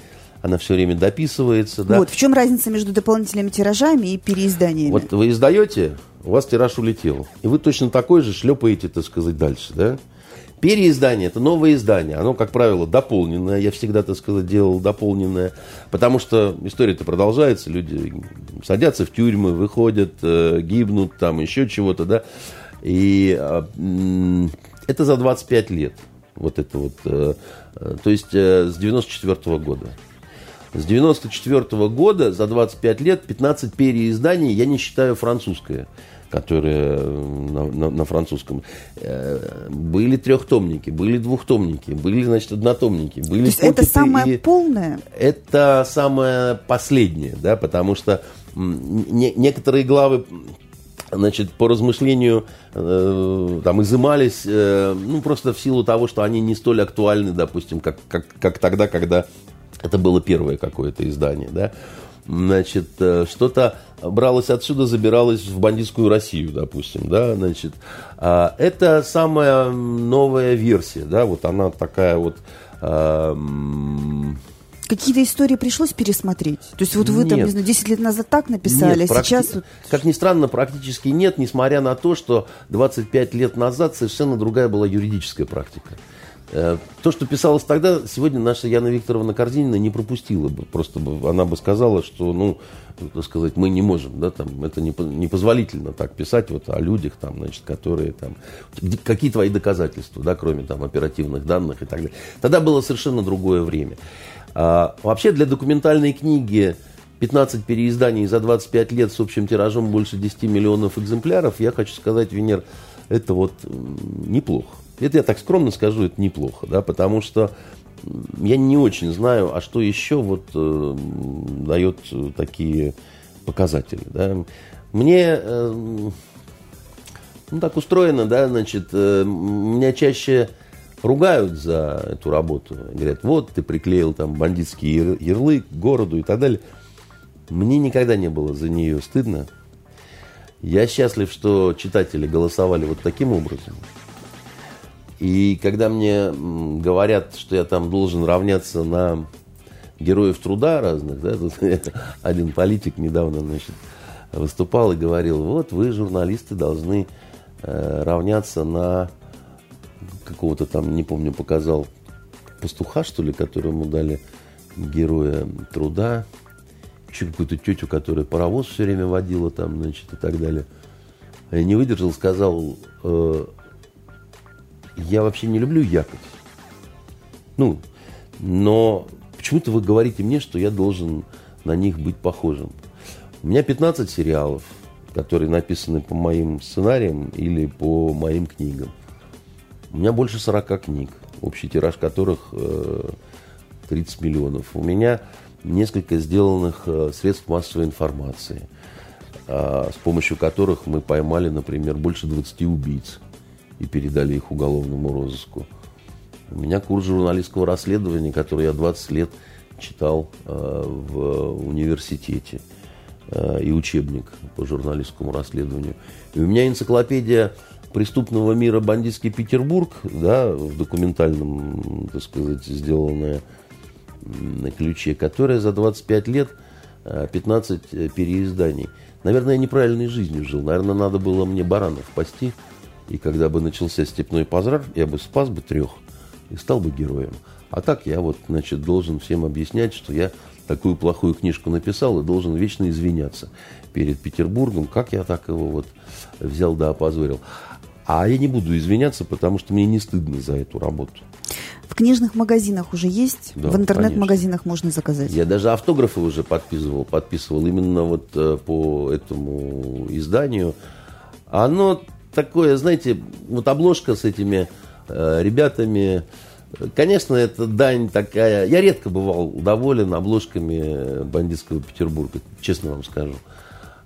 Она все время дописывается. Да? Вот, в чем разница между дополнительными тиражами и переизданиями? Вот вы издаете, у вас тираж улетел. И вы точно такой же шлепаете, так сказать, дальше, да? Переиздание – это новое издание. Оно, как правило, дополненное. Я всегда, так сказать, делал дополненное. Потому что история-то продолжается. Люди садятся в тюрьмы, выходят, э, гибнут, там еще чего-то, да? И а, это за 25 лет. Вот это вот. э, э, то есть с 94 года. С 94 года за 25 лет 15 переизданий, я не считаю французское, которое на, на, на французском. Э, были трехтомники, были двухтомники, были, значит, однотомники. Были То есть это самое и... полное? Это самое последнее, да, потому что не, некоторые главы значит, по размышлению э, там изымались, э, ну, просто в силу того, что они не столь актуальны, допустим, как, как, как тогда, когда это было первое какое-то издание, да. Значит, э, что-то бралось отсюда, забиралось в бандитскую Россию, допустим, да, значит. А, это самая новая версия, да, вот она такая вот... А, Какие-то истории пришлось пересмотреть? То есть вот вы нет. там, не знаю, 10 лет назад так написали, нет, а сейчас... Вот... Как ни странно, практически нет, несмотря на то, что 25 лет назад совершенно другая была юридическая практика. Э, то, что писалось тогда, сегодня наша Яна Викторовна Корзинина не пропустила бы. Просто бы, она бы сказала, что, ну, так сказать, мы не можем, да, там, это не, непозволительно так писать вот о людях, там, значит, которые там, какие твои доказательства, да, кроме там оперативных данных и так далее. Тогда было совершенно другое время. А, вообще для документальной книги 15 переизданий за 25 лет с общим тиражом больше 10 миллионов экземпляров, я хочу сказать, Венер, это вот неплохо. Это я так скромно скажу, это неплохо, да, потому что я не очень знаю, а что еще вот э, дает такие показатели, да. Мне э, ну, так устроено, да, значит, э, меня чаще ругают за эту работу. Говорят, вот ты приклеил там бандитский ярлык городу и так далее. Мне никогда не было за нее стыдно. Я счастлив, что читатели голосовали вот таким образом. И когда мне говорят, что я там должен равняться на героев труда разных, да, тут один политик недавно, значит, выступал и говорил, вот вы, журналисты, должны э, равняться на какого-то там, не помню, показал пастуха, что ли, которому дали героя труда, еще какую-то тетю, которая паровоз все время водила там, значит, и так далее. Я не выдержал, сказал, э, я вообще не люблю якоть. Ну, но почему-то вы говорите мне, что я должен на них быть похожим. У меня 15 сериалов, которые написаны по моим сценариям или по моим книгам. У меня больше 40 книг, общий тираж которых 30 э, миллионов. У меня несколько сделанных э, средств массовой информации, а, с помощью которых мы поймали, например, больше 20 убийц и передали их уголовному розыску. У меня курс журналистского расследования, который я 20 лет читал э, в университете, и учебник по журналистскому расследованию. И у меня энциклопедия преступного мира «Бандитский Петербург», да, в документальном, так сказать, сделанное на ключе, которое за 25 лет 15 э, э, переизданий. Наверное, я неправильной жизнью жил. Наверное, надо было мне баранов пасти. И когда бы начался степной пожар, я бы спас бы трех и стал бы героем. А так я вот, значит, должен всем объяснять, что я такую плохую книжку написал и должен вечно извиняться перед Петербургом, как я так его вот взял да опозорил. А я не буду извиняться, потому что мне не стыдно за эту работу. В книжных магазинах уже есть, да, в интернет-магазинах можно заказать. Я даже автографы уже подписывал, подписывал именно вот э, по этому изданию. Оно такое, знаете, вот обложка с этими э, ребятами, конечно, это дань такая. Я редко бывал доволен обложками бандитского Петербурга, честно вам скажу.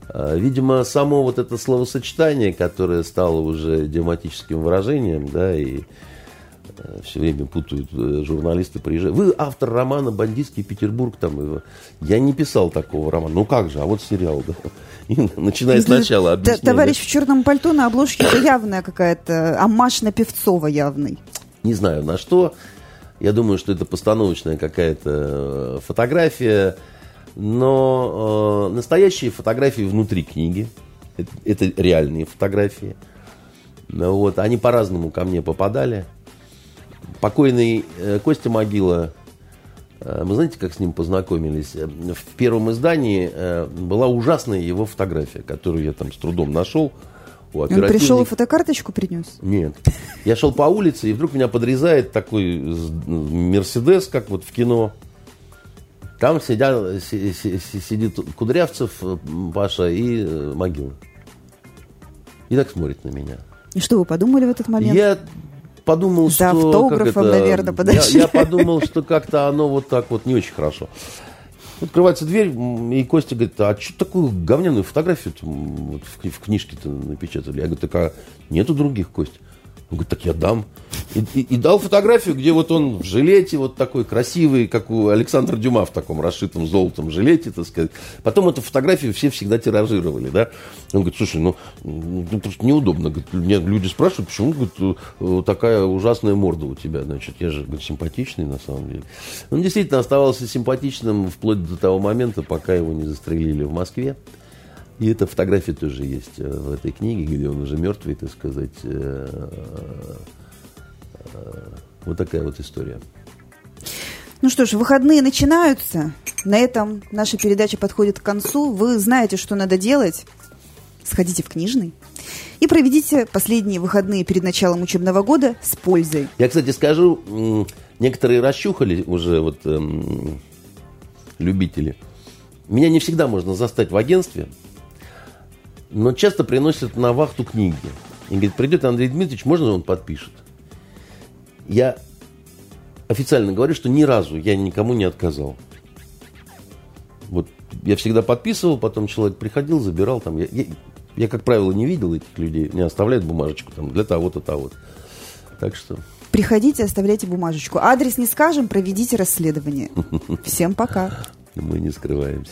А, видимо, само вот это словосочетание, которое стало уже идиоматическим выражением, да, и э, все время путают э, журналисты, приезжают. Вы автор романа «Бандитский Петербург». Там, я не писал такого романа. Ну как же, а вот сериал, да. И, начиная сначала объяснять. Товарищ в черном пальто на обложке явная какая-то, амаш на Певцова явный. Не знаю на что. Я думаю, что это постановочная какая-то э, фотография но э, настоящие фотографии внутри книги, это, это реальные фотографии, вот, они по-разному ко мне попадали. Покойный э, Костя Могила, э, мы знаете, как с ним познакомились? Э, в первом издании была ужасная его фотография, которую я там с трудом нашел. У Он пришел и фотокарточку принес? Нет. Я шел по улице, и вдруг меня подрезает такой Мерседес, как вот в кино. Там сидят, сидит Кудрявцев, Паша и Могила. И так смотрит на меня. И что вы подумали в этот момент? Я подумал, За что... автографом, это, наверное, подошли. Я, я подумал, что как-то оно вот так вот не очень хорошо. Открывается дверь, и Костя говорит, а что такую говняную фотографию вот в, в книжке-то напечатали? Я говорю, так а нету других, Костя? Он говорит, так я дам. И, и, и дал фотографию, где вот он в жилете, вот такой красивый, как у Александра Дюма в таком расшитом золотом жилете, так сказать. Потом эту фотографию все всегда тиражировали, да. Он говорит, слушай, ну, ну просто неудобно. Говорит, меня люди спрашивают, почему говорит, э, такая ужасная морда у тебя. Значит, я же говорит, симпатичный на самом деле. Он действительно оставался симпатичным вплоть до того момента, пока его не застрелили в Москве. И эта фотография тоже есть э, в этой книге, где он уже мертвый, так сказать. Э, э, вот такая вот история. Ну что ж, выходные начинаются. На этом наша передача подходит к концу. Вы знаете, что надо делать. Сходите в книжный и проведите последние выходные перед началом учебного года с пользой. Я, кстати, скажу, некоторые расчухали уже вот эм, любители. Меня не всегда можно застать в агентстве, но часто приносят на вахту книги. И говорит, придет Андрей Дмитриевич, можно он подпишет? Я официально говорю, что ни разу я никому не отказал. Вот я всегда подписывал, потом человек приходил, забирал там. Я, я, я как правило, не видел этих людей, не оставляют бумажечку там для того-то, того-то. Так что... Приходите, оставляйте бумажечку. Адрес не скажем, проведите расследование. Всем пока. Мы не скрываемся.